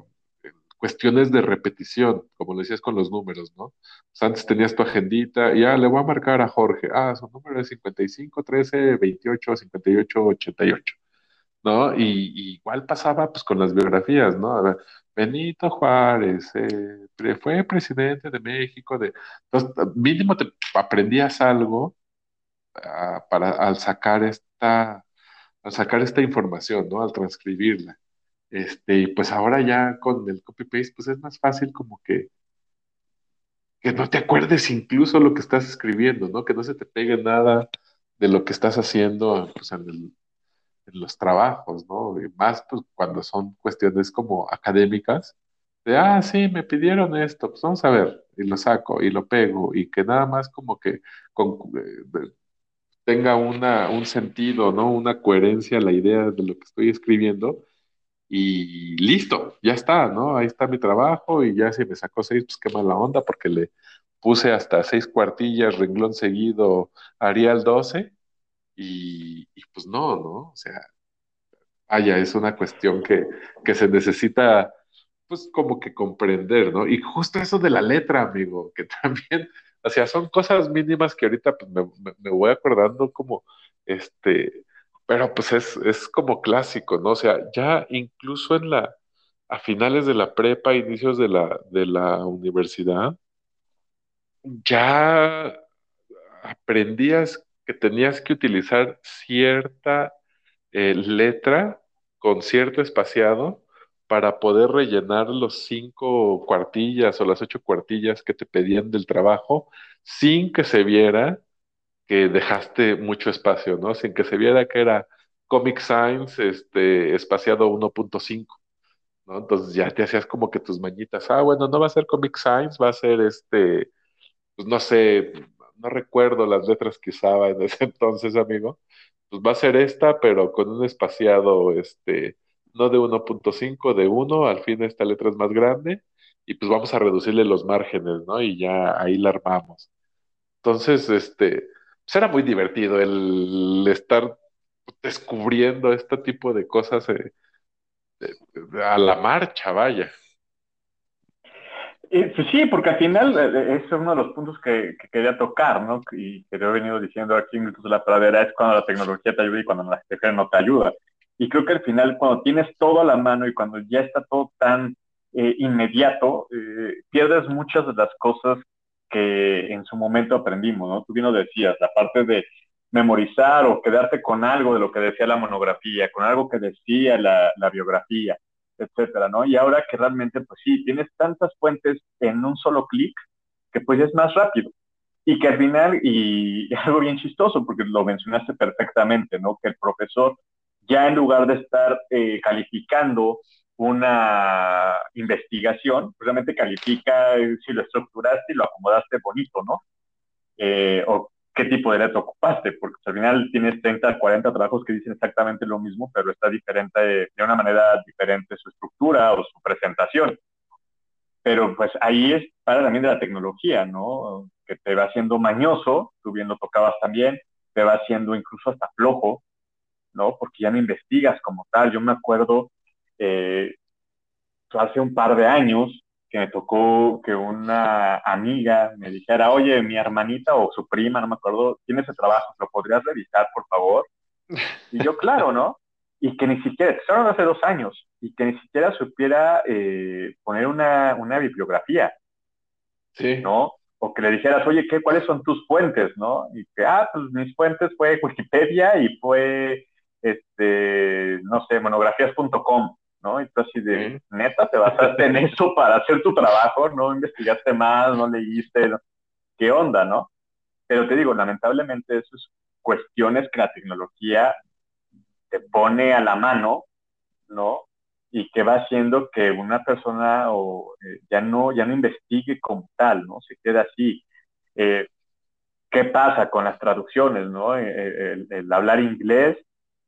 cuestiones de repetición, como lo decías con los números, ¿no? Antes tenías tu agendita y ah, le voy a marcar a Jorge, ah, su número es 55 13 28 58 88, ¿no? Y, y igual pasaba pues con las biografías, ¿no? Benito Juárez eh, fue presidente de México, de, entonces mínimo te aprendías algo ah, para al sacar esta, al sacar esta información, ¿no? Al transcribirla. Este, y pues ahora ya con el copy-paste, pues es más fácil como que, que no te acuerdes incluso lo que estás escribiendo, ¿no? Que no se te pegue nada de lo que estás haciendo, pues, en el- en los trabajos, ¿no? Y más pues cuando son cuestiones como académicas, de, ah, sí, me pidieron esto, pues vamos a ver, y lo saco y lo pego, y que nada más como que eh, tenga una, un sentido, ¿no? Una coherencia la idea de lo que estoy escribiendo, y listo, ya está, ¿no? Ahí está mi trabajo, y ya si me sacó seis, pues qué mala onda, porque le puse hasta seis cuartillas, renglón seguido, Arial 12, y, y pues no, ¿no? O sea, vaya, es una cuestión que, que se necesita, pues como que comprender, ¿no? Y justo eso de la letra, amigo, que también, o sea, son cosas mínimas que ahorita pues, me, me- voy acordando como, este, pero pues es, es como clásico, ¿no? O sea, ya incluso en la, a finales de la prepa, inicios de la, de la universidad, ya aprendías que tenías que utilizar cierta eh, letra con cierto espaciado para poder rellenar los cinco cuartillas o las ocho cuartillas que te pedían del trabajo sin que se viera que dejaste mucho espacio, ¿no? Sin que se viera que era Comic Sans, este, espaciado 1.5, ¿no? Entonces ya te hacías como que tus mañitas, ah, bueno, no va a ser Comic Sans, va a ser este pues no sé, no recuerdo las letras que usaba en ese entonces, amigo. Pues va a ser esta, pero con un espaciado, este, no de 1.5, de 1, al fin esta letra es más grande, y pues vamos a reducirle los márgenes, ¿no? Y ya ahí la armamos. Entonces, este, pues era muy divertido el estar descubriendo este tipo de cosas eh, a la marcha, vaya. Eh, pues sí, porque al final eh, es uno de los puntos que, que quería tocar, ¿no? Y que te he venido diciendo aquí en de la Pradera, es cuando la tecnología te ayuda y cuando la tecnología no te ayuda. Y creo que al final, cuando tienes todo a la mano y cuando ya está todo tan eh, inmediato, eh, pierdes muchas de las cosas que en su momento aprendimos, ¿no? Tú bien lo decías, la parte de memorizar o quedarte con algo de lo que decía la monografía, con algo que decía la, la biografía etcétera, ¿no? Y ahora que realmente, pues sí, tienes tantas fuentes en un solo clic que pues es más rápido. Y que al final, y, algo bien chistoso, porque lo mencionaste perfectamente, ¿no? Que el profesor ya en lugar de estar eh, calificando una investigación, realmente califica eh, si lo estructuraste y lo acomodaste bonito, ¿no? Eh, o qué tipo de letra ocupaste, porque al final tienes 30, 40 trabajos que dicen exactamente lo mismo, pero está diferente, de una manera diferente su estructura o su presentación. Pero pues ahí es para también de la tecnología, ¿no? Que te va haciendo mañoso, tú bien lo tocabas también, te va haciendo incluso hasta flojo, ¿no? Porque ya no investigas como tal. Yo me acuerdo eh, hace un par de años que me tocó que una amiga me dijera, oye, mi hermanita o su prima, no me acuerdo, tiene ese trabajo, ¿lo podrías revisar, por favor? Y yo, claro, ¿no? Y que ni siquiera, empezaron hace dos años, y que ni siquiera supiera eh, poner una, una, bibliografía, Sí. ¿no? O que le dijeras, oye, ¿qué, ¿cuáles son tus fuentes, no? Y que, ah, pues mis fuentes fue Wikipedia y fue, este, no sé, monografías.com ¿no? Y tú así de, neta, te basaste en eso para hacer tu trabajo, no investigaste más, no leíste, ¿qué onda, no? Pero te digo, lamentablemente eso es cuestiones que la tecnología te pone a la mano, ¿no? Y que va haciendo que una persona o, eh, ya, no, ya no investigue como tal, ¿no? Se queda así. Eh, ¿Qué pasa con las traducciones, no? Eh, el, hablar inglés,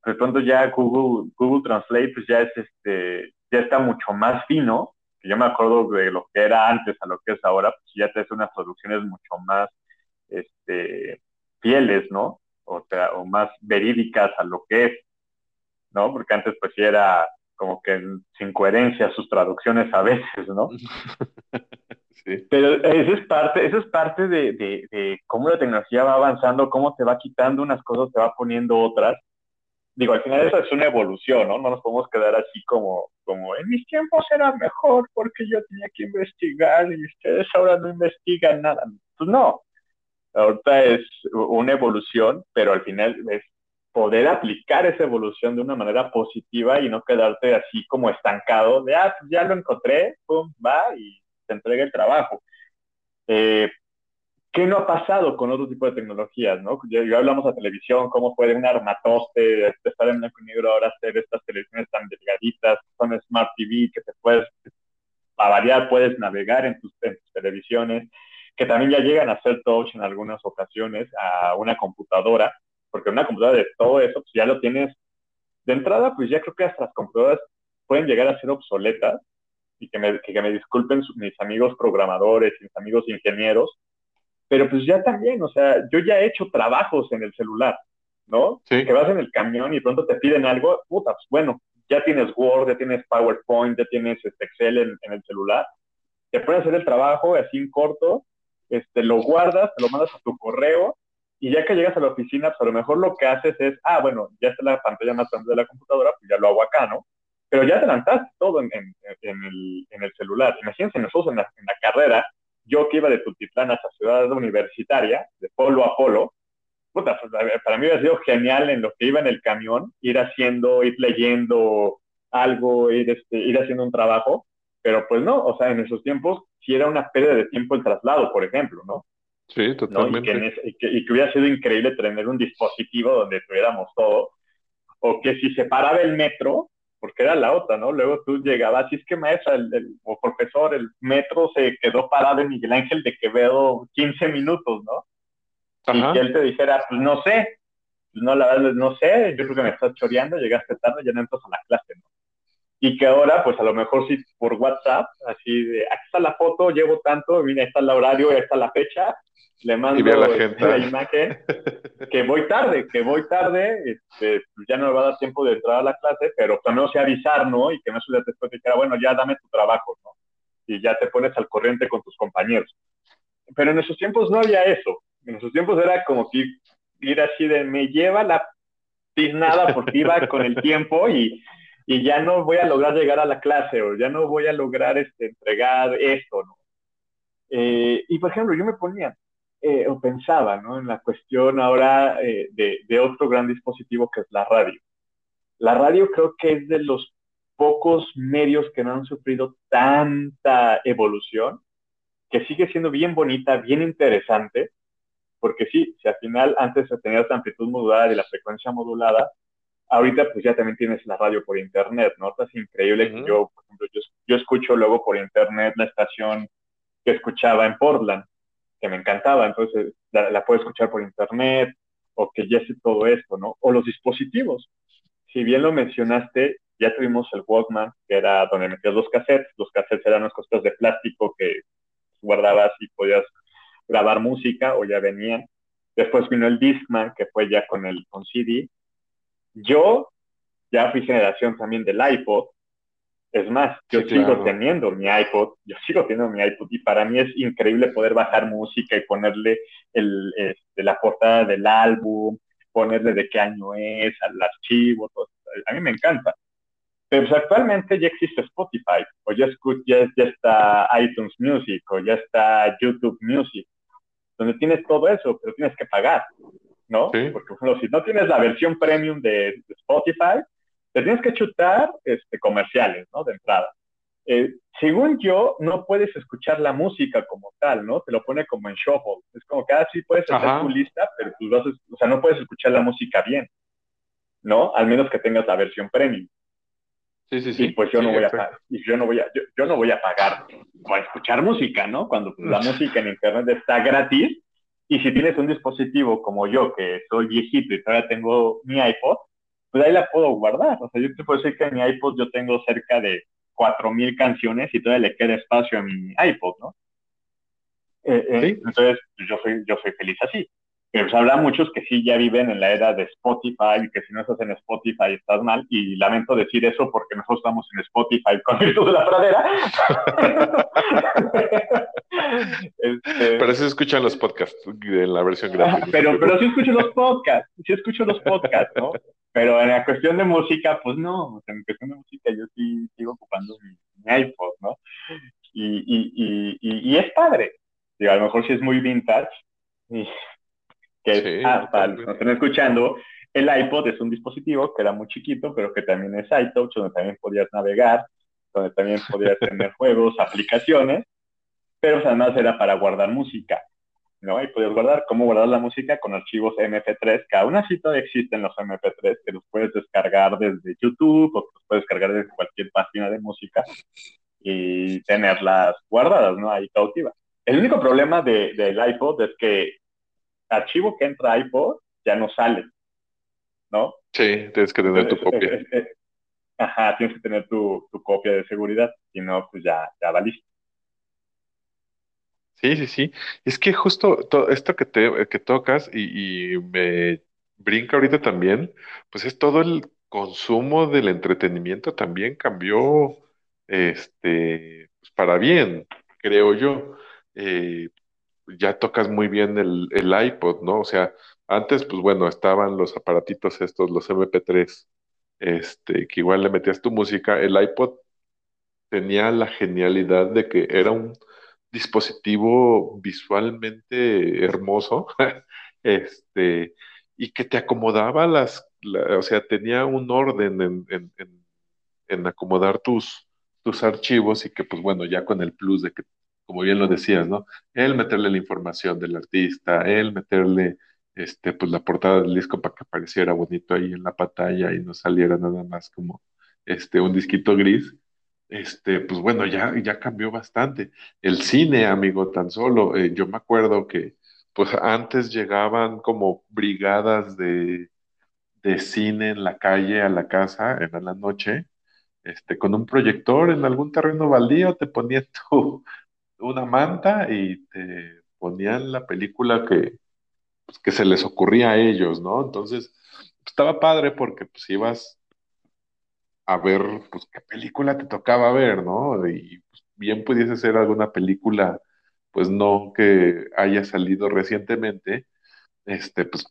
de pronto ya Google, Google Translate pues ya es este, ya está mucho más fino, que yo me acuerdo de lo que era antes a lo que es ahora, pues ya te hace unas traducciones mucho más este, fieles, ¿no? O sea, o más verídicas a lo que es, ¿no? Porque antes pues sí era como que sin coherencia sus traducciones a veces, ¿no? Sí. Pero eso es parte, eso es parte de, de, cómo la tecnología va avanzando, cómo te va quitando unas cosas, te va poniendo otras. Digo, al final eso es una evolución, ¿no? No nos podemos quedar así como, como en mis tiempos era mejor porque yo tenía que investigar y ustedes ahora no investigan nada. Pues no, ahorita es una evolución, pero al final es poder aplicar esa evolución de una manera positiva y no quedarte así como estancado de, ah, pues ya lo encontré, pum, va y te entrega el trabajo. Eh, ¿Qué no ha pasado con otro tipo de tecnologías? ¿no? Ya, hablamos de televisión, cómo puede un armatoste estar en blanco y negro ahora hacer estas televisiones tan delgaditas, son Smart TV, que te puedes, a variar, puedes navegar en tus, en tus televisiones que también ya llegan a hacer touch en algunas ocasiones a una computadora, porque una computadora de todo eso, pues ya lo tienes de entrada, pues ya creo que hasta las computadoras pueden llegar a ser obsoletas y que me, que me disculpen mis amigos programadores, mis amigos ingenieros, pero pues ya también, o sea, yo ya he hecho trabajos en el celular, ¿no? Que vas en el camión y pronto te piden algo, puta, pues bueno, ya tienes Word, ya tienes PowerPoint, ya tienes este, Excel en, en el celular, te puedes hacer el trabajo así en corto este, lo guardas, te lo mandas a tu correo y ya que llegas a la oficina, pues a lo mejor lo que haces es, ah, bueno, ya está la pantalla más grande de la computadora, pues ya lo hago acá, ¿no? Pero ya adelantaste todo en, en, en, el, en el, celular. Imagínense nosotros en la, en la carrera, yo que iba de Tultitlán hasta Ciudad Universitaria, de polo a polo, puta, pues, para mí hubiera sido genial en lo que iba en el camión, ir haciendo, ir leyendo algo, ir, este, ir haciendo un trabajo, pero pues no, o sea, en esos tiempos si era una pérdida de tiempo el traslado, por ejemplo, ¿no? Sí, totalmente. Y, que, hubiera sido increíble tener un dispositivo donde tuviéramos todo, o que si se paraba el metro, porque era la otra, ¿no? Luego tú llegabas, y es que maestra el, o profesor, el metro se quedó parado en Miguel Ángel de Quevedo 15 minutos, ¿no? Y que él te dijera, pues no sé, pues no, la verdad no sé, yo creo que me estás choreando, llegaste tarde, ya no entras a la clase, ¿no? Y que ahora, pues a lo mejor sí por WhatsApp, así de, aquí está la foto, llevo tanto, mira, ahí está el horario, ahí está la fecha, le mando la, la, imagen, que voy tarde, que voy tarde, este, pues, ya no me va a dar tiempo de entrar a la clase, pero también sé avisar, ¿no? Y que no se después de que, bueno, ya dame tu trabajo, ¿no? Y ya te pones al corriente con tus compañeros. Pero en esos tiempos no había eso. En esos tiempos era como que ir así de, me lleva la tiznada porque iba con el tiempo y y ya no voy a lograr llegar a la clase o ya no voy a lograr este, entregar esto, ¿no? Eh, y por ejemplo, yo me ponía eh, o pensaba, ¿no? En la cuestión ahora eh, de, otro gran dispositivo que es la radio. La radio creo que es de los pocos medios que no han sufrido tanta evolución, que sigue siendo bien bonita, bien interesante, porque sí, si al final antes se tenía esta amplitud modulada y la frecuencia modulada, ahorita pues ya también tienes la radio por internet, ¿no? Es increíble que yo, por ejemplo, yo, escucho luego por internet la estación que escuchaba en Portland, que me encantaba, entonces la, puedo escuchar por internet, o que ya sé todo esto, ¿no? O los dispositivos. Si bien lo mencionaste, ya tuvimos el Walkman, que era donde metías los cassettes, los cassettes eran unas cosas de plástico que guardabas y podías grabar música, o ya venían. Después vino el Discman, que fue ya con el con CD, yo ya fui generación también del iPod. Es más, yo sigo teniendo mi iPod, yo sigo teniendo mi iPod y para mí es increíble poder bajar música y ponerle el, este, la portada del álbum, ponerle de qué año es, al archivo, todo. a mí me encanta. Pero pues, actualmente ya existe Spotify, o ya, ya, ya está iTunes Music, o ya está YouTube Music, donde tienes todo eso, pero tienes que pagar. ¿No? Porque, por ejemplo, si no tienes la versión premium de, Spotify, te tienes que chutar este, comerciales, ¿no? De entrada. Eh, según yo, no puedes escuchar la música como tal, ¿no? Te lo pone como en shuffle. Es como que, ah, sí puedes hacer tu lista, pero tú vas o sea, no puedes escuchar la música bien, ¿no? Al menos que tengas la versión premium. Sí, sí, sí. Y pues yo no voy a pagar, y yo no voy a, yo, no voy a pagar para escuchar música, ¿no? Cuando la música en internet está gratis. Y si tienes un dispositivo como yo, que soy viejito y todavía tengo mi iPod, pues ahí la puedo guardar. O sea, yo te puedo decir que en mi iPod yo tengo cerca de 4.000 canciones y todavía le queda espacio a mi iPod, ¿no? Eh, eh, entonces, pues, yo soy, yo soy feliz así. Pero pues habrá muchos que sí ya viven en la era de Spotify que si no estás en Spotify estás mal. Y lamento decir eso porque nosotros estamos en Spotify con esto de la pradera. este... Pero sí escuchan los podcasts en la versión grande. Pero, pero sí escucho los podcasts, sí escucho los podcasts, ¿no? Pero en la cuestión de música, pues no. en cuestión de música yo sí sigo ocupando mi, iPod, ¿no? Y, y, y, y, es padre. Digo, a lo mejor sí es muy vintage. Y, que ah, para los que nos estén escuchando, el iPod es un dispositivo que era muy chiquito, pero que también es iTouch, donde también podías navegar, donde también podías tener juegos, aplicaciones, pero además era para guardar música, ¿no? Y podías guardar, ¿cómo guardar la música? Con archivos MP3, que aún así todavía existen los MP3, que los puedes descargar desde YouTube o los puedes descargar desde cualquier página de música y tenerlas guardadas, ¿no? Ahí cautiva. El único problema de, del iPod es que archivo que entra a iPod ya no sale, ¿no? Sí, tienes que tener tu copia. ajá, tienes que tener tu, copia de seguridad, si no, pues ya, ya va listo. Sí, sí, sí. Es que justo esto que, te, que tocas y, me brinca ahorita también, pues es todo el consumo del entretenimiento también cambió este, pues para bien, creo yo. Eh, ya tocas muy bien el, iPod, ¿no? O sea, antes, pues bueno, estaban los aparatitos estos, los MP3, este, que igual le metías tu música. El iPod tenía la genialidad de que era un dispositivo visualmente hermoso, este, y que te acomodaba las, o sea, tenía un orden en, en, en acomodar tus, tus archivos y que pues bueno, ya con el plus de que como bien lo decías, ¿no? El meterle la información del artista, el meterle este, pues la portada del disco para que apareciera bonito ahí en la pantalla y no saliera nada más como este, un disquito gris, este, pues bueno, ya, ya cambió bastante. El cine, amigo, tan solo, eh, yo me acuerdo que pues antes llegaban como brigadas de, de cine en la calle a la casa, en la noche, este, con un proyector en algún terreno baldío, te ponía tu, una manta y te ponían la película que, pues, que se les ocurría a ellos, ¿no? Entonces, estaba padre porque pues ibas a ver, pues, qué película te tocaba ver, ¿no? Y pues, bien pudiese ser alguna película, pues, no que haya salido recientemente, este, pues,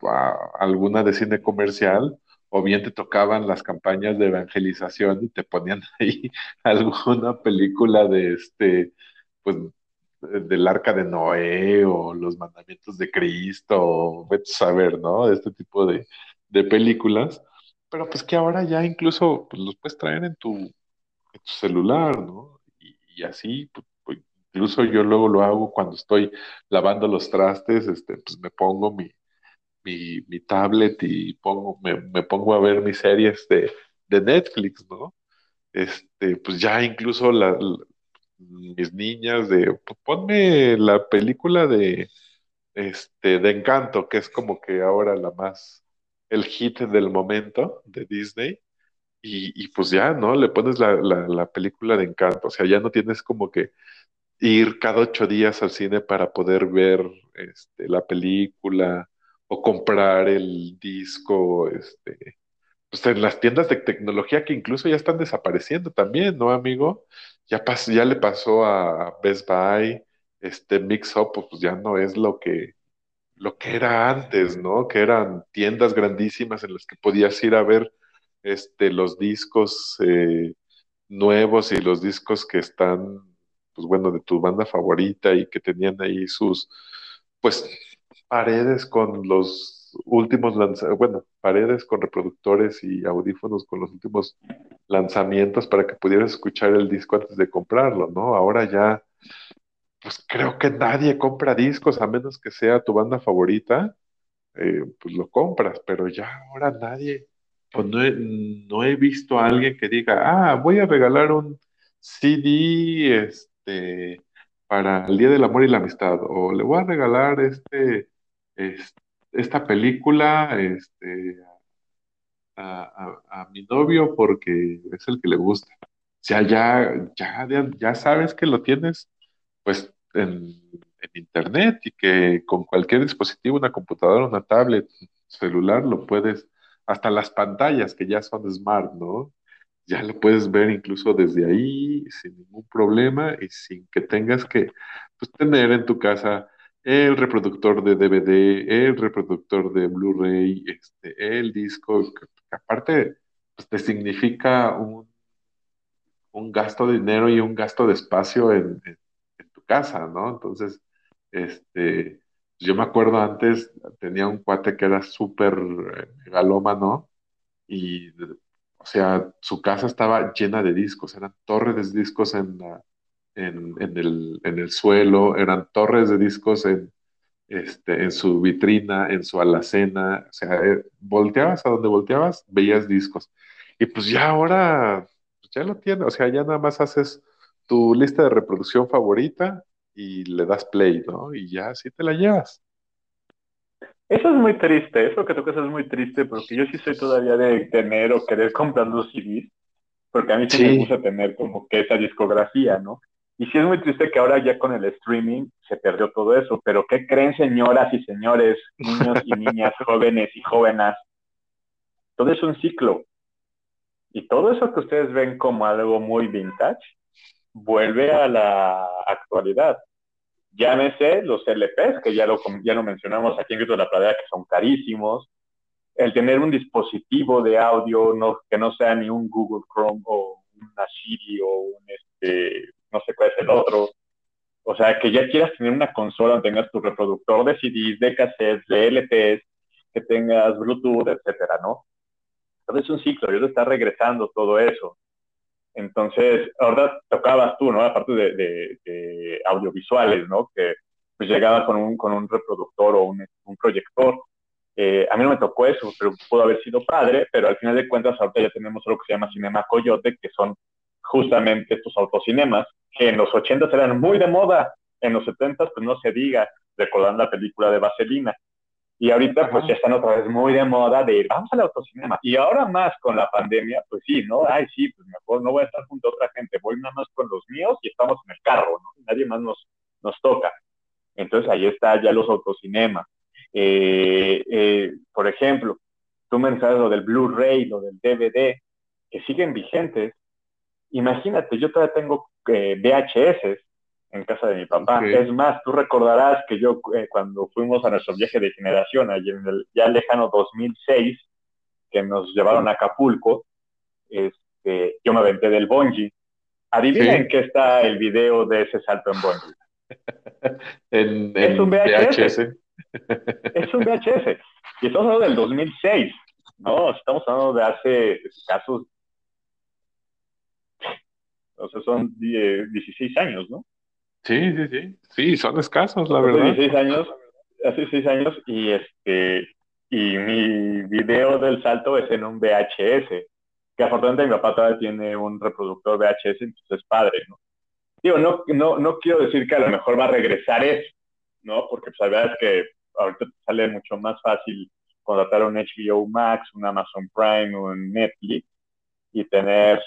alguna de cine comercial, o bien te tocaban las campañas de evangelización y te ponían ahí alguna película de este, pues del arca de Noé o los mandamientos de Cristo, o saber, ¿no? Este tipo de, películas, pero pues que ahora ya incluso pues, los puedes traer en tu, celular, ¿no? Y, así, pues, pues, incluso yo luego lo hago cuando estoy lavando los trastes, este, pues me pongo mi, mi, tablet y pongo, me, pongo a ver mis series de, de Netflix, ¿no? Este, pues ya incluso la, mis niñas de, pues, ponme la película de, este, de Encanto, que es como que ahora la más, el hit del momento de Disney. Y, pues ya, ¿no? Le pones la, la, película de Encanto, o sea, ya no tienes como que ir cada ocho días al cine para poder ver este, la película o comprar el disco, este, pues en las tiendas de tecnología que incluso ya están desapareciendo también, ¿no, amigo? Ya, ya le pasó a Best Buy, este Mix Up, pues ya no es lo que, lo que era antes, ¿no? Que eran tiendas grandísimas en las que podías ir a ver este, los discos eh, nuevos y los discos que están, pues bueno, de tu banda favorita y que tenían ahí sus, pues, paredes con los últimos lanzamientos, bueno, paredes con reproductores y audífonos con los últimos lanzamientos para que pudieras escuchar el disco antes de comprarlo, ¿no? Ahora ya, pues creo que nadie compra discos a menos que sea tu banda favorita, eh, pues lo compras, pero ya ahora nadie, pues no he, no he visto a alguien que diga, ah, voy a regalar un CD, este para el Día del Amor y la Amistad, o le voy a regalar este, esta película este, a, mi novio porque es el que le gusta. O sea, ya, ya, ya sabes que lo tienes pues en, en internet y que con cualquier dispositivo, una computadora, una tablet, celular, lo puedes, hasta las pantallas que ya son smart, ¿no? ya lo puedes ver incluso desde ahí sin ningún problema y sin que tengas que pues, tener en tu casa el reproductor de DVD, el reproductor de Blu-ray, este, el disco, que, aparte pues, te significa un, un, gasto de dinero y un gasto de espacio en, tu casa, ¿no? Entonces, este, yo me acuerdo antes, tenía un cuate que era súper eh, megalómano y o sea, su casa estaba llena de discos, eran torres de discos en, en, el, en el, suelo, eran torres de discos en, este, en su vitrina, en su alacena, o sea, eh, volteabas a donde volteabas, veías discos. Y pues ya ahora, pues ya lo tienes, o sea, ya nada más haces tu lista de reproducción favorita y le das play, ¿no? Y ya así te la llevas. Eso es muy triste, eso que tocas es muy triste, porque yo sí soy todavía de tener o querer comprar los CDs, porque a mí sí, me gusta tener como que esa discografía, ¿no? Y sí es muy triste que ahora ya con el streaming se perdió todo eso, pero ¿qué creen señoras y señores, niños y niñas, jóvenes y jóvenes? Todo es un ciclo. Y todo eso que ustedes ven como algo muy vintage, vuelve a la actualidad. Llámese los LPs, que ya lo, ya lo mencionamos aquí en Grito de la Pradera, que son carísimos. El tener un dispositivo de audio no, que no sea ni un Google Chrome o una Siri o un, este, no sé cuál es el otro. O sea, que ya quieras tener una consola donde tengas tu reproductor de CDs, de cassettes, de LPs, que tengas Bluetooth, etcétera, ¿no? Entonces es un ciclo, yo te está regresando todo eso. Entonces, ahora tocabas tú, ¿no? Aparte de, audiovisuales, ¿no? Que pues llegaba con un, con un reproductor o un, un proyector. Eh, a mí no me tocó eso, pero pudo haber sido padre, pero al final de cuentas ahorita ya tenemos algo que se llama Cinema Coyote, que son justamente estos autocinemas, que en los 80 eran muy de moda, en los 70 pues no se diga, recordando la película de Vaselina. Y ahorita pues ya están otra vez muy de moda de ir, vamos al autocinema. Y ahora más con la pandemia, pues sí, ¿no? Ay, sí, pues mejor no voy a estar junto a otra gente, voy nada más con los míos y estamos en el carro, ¿no? Nadie más nos, nos toca. Entonces ahí está ya los autocinemas. Eh, eh, por ejemplo, tú mencionas lo del Blu-ray, lo del DVD, que siguen vigentes. Imagínate, yo todavía tengo eh, VHS en casa de mi papá. Es más, tú recordarás que yo eh, cuando fuimos a nuestro viaje de generación, allí en el ya lejano 2006, que nos llevaron a Acapulco, este, yo me aventé del bungee. Adivinen qué está el video de ese salto en bungee. es un VHS. es un VHS. Y estamos hablando del 2006, ¿no? Estamos hablando de hace casos, o sea, son 16 años, ¿no? Sí, sí, sí. Sí, son escasos, la verdad. Hace seis años, hace seis años, y este, y mi video del salto es en un VHS, que afortunadamente mi papá todavía tiene un reproductor VHS, entonces es padre, ¿no? Digo, no, no, no quiero decir que a lo mejor va a regresar eso, ¿no? Porque pues, la verdad es que ahorita sale mucho más fácil contratar un HBO Max, un Amazon Prime, un Netflix y tener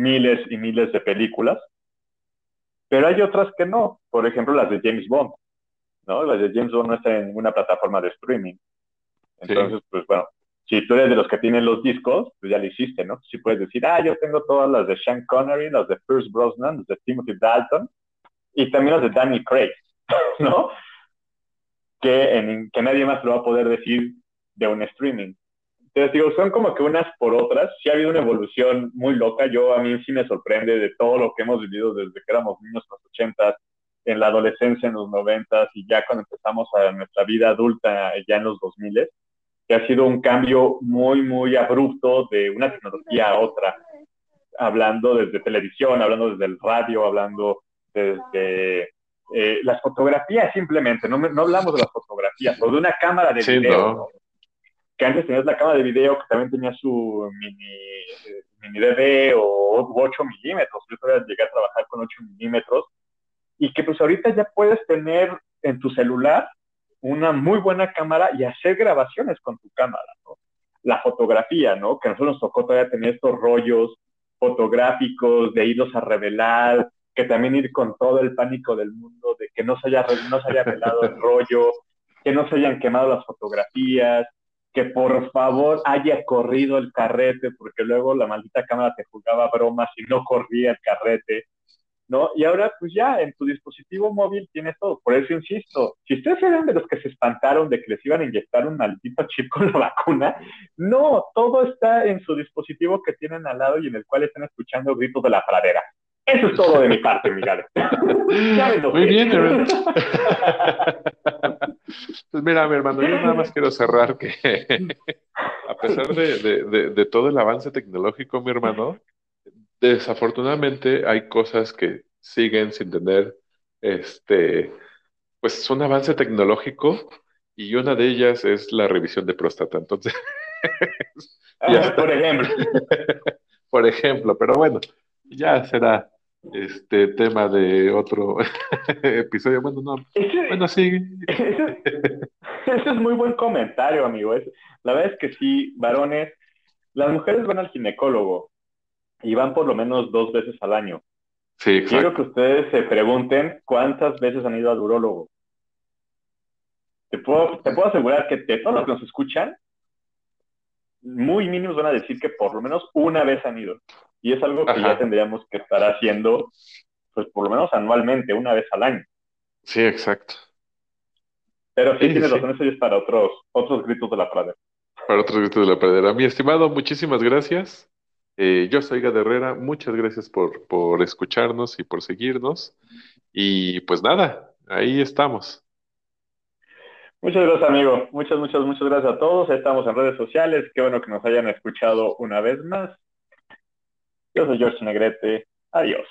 miles y miles de películas pero hay otras que no, por ejemplo las de James Bond, ¿no? Las de James Bond no están en ninguna plataforma de streaming. Entonces, pues bueno, si tú eres de los que tienen los discos, pues ya lo hiciste, ¿no? Si puedes decir, ah, yo tengo todas las de Sean Connery, las de Pierce Brosnan, las de Timothy Dalton y también las de Danny Craig, ¿no? Que, en, que nadie más lo va a poder decir de un streaming. Entonces, digo, son como que unas por otras. Sí ha habido una evolución muy loca. Yo, a mí sí me sorprende de todo lo que hemos vivido desde que éramos niños en los ochentas, en la adolescencia en los noventas y ya cuando empezamos a nuestra vida adulta ya en los 2000 que ha sido un cambio muy, muy abrupto de una tecnología a otra, hablando desde televisión, hablando desde el radio, hablando desde eh, las fotografías simplemente, no, no, hablamos de las fotografías, o de una cámara de video, que antes tenías la cámara de video que también tenía su mini, mini DV o 8 milímetros, yo todavía llegué a trabajar con 8 milímetros, y que pues ahorita ya puedes tener en tu celular una muy buena cámara y hacer grabaciones con tu cámara, ¿no? La fotografía, ¿no? Que a nosotros nos tocó todavía tener estos rollos fotográficos, de irlos a revelar, que también ir con todo el pánico del mundo de que no se haya, no se haya revelado el rollo, que no se hayan quemado las fotografías, que por favor haya corrido el carrete, porque luego la maldita cámara te jugaba bromas y no corría el carrete. ¿no? Y ahora, pues ya, en tu dispositivo móvil tienes todo. Por eso insisto, si ustedes eran de los que se espantaron de que les iban a inyectar un maldito chip con la vacuna, no, todo está en su dispositivo que tienen al lado y en el cual están escuchando gritos de la pradera. Eso es todo de mi parte, Miguel. Muy bien, hermano. Pues mira, mi hermano, yo nada más quiero cerrar que a pesar de, de todo el avance tecnológico, mi hermano, Desafortunadamente hay cosas que siguen sin tener este, pues un avance tecnológico y una de ellas es la revisión de próstata. Entonces, ah, por ejemplo. por ejemplo, pero bueno, ya será este tema de otro episodio. Bueno, no, bueno, sí. Ese, es muy buen comentario, amigo. la verdad es que sí, varones, las mujeres van al ginecólogo, y van por lo menos dos veces al año. Sí, Quiero que ustedes se pregunten cuántas veces han ido al urólogo. Te puedo, te puedo asegurar que de todos los que nos escuchan, muy mínimos van a decir que por lo menos una vez han ido. Y es algo que ya tendríamos que estar haciendo, pues por lo menos anualmente, una vez al año. Sí, exacto. Pero sí, tienes razón, eso es para otros, otros gritos de la pradera. Para otros gritos de la pradera. Mi estimado, muchísimas gracias. Eh, yo soy Gad Herrera, muchas gracias por, por escucharnos y por seguirnos. Y pues nada, ahí estamos. Muchas gracias, amigo. Muchas, muchas, muchas gracias a todos. Estamos en redes sociales. Qué bueno que nos hayan escuchado una vez más. Yo soy George Negrete. Adiós.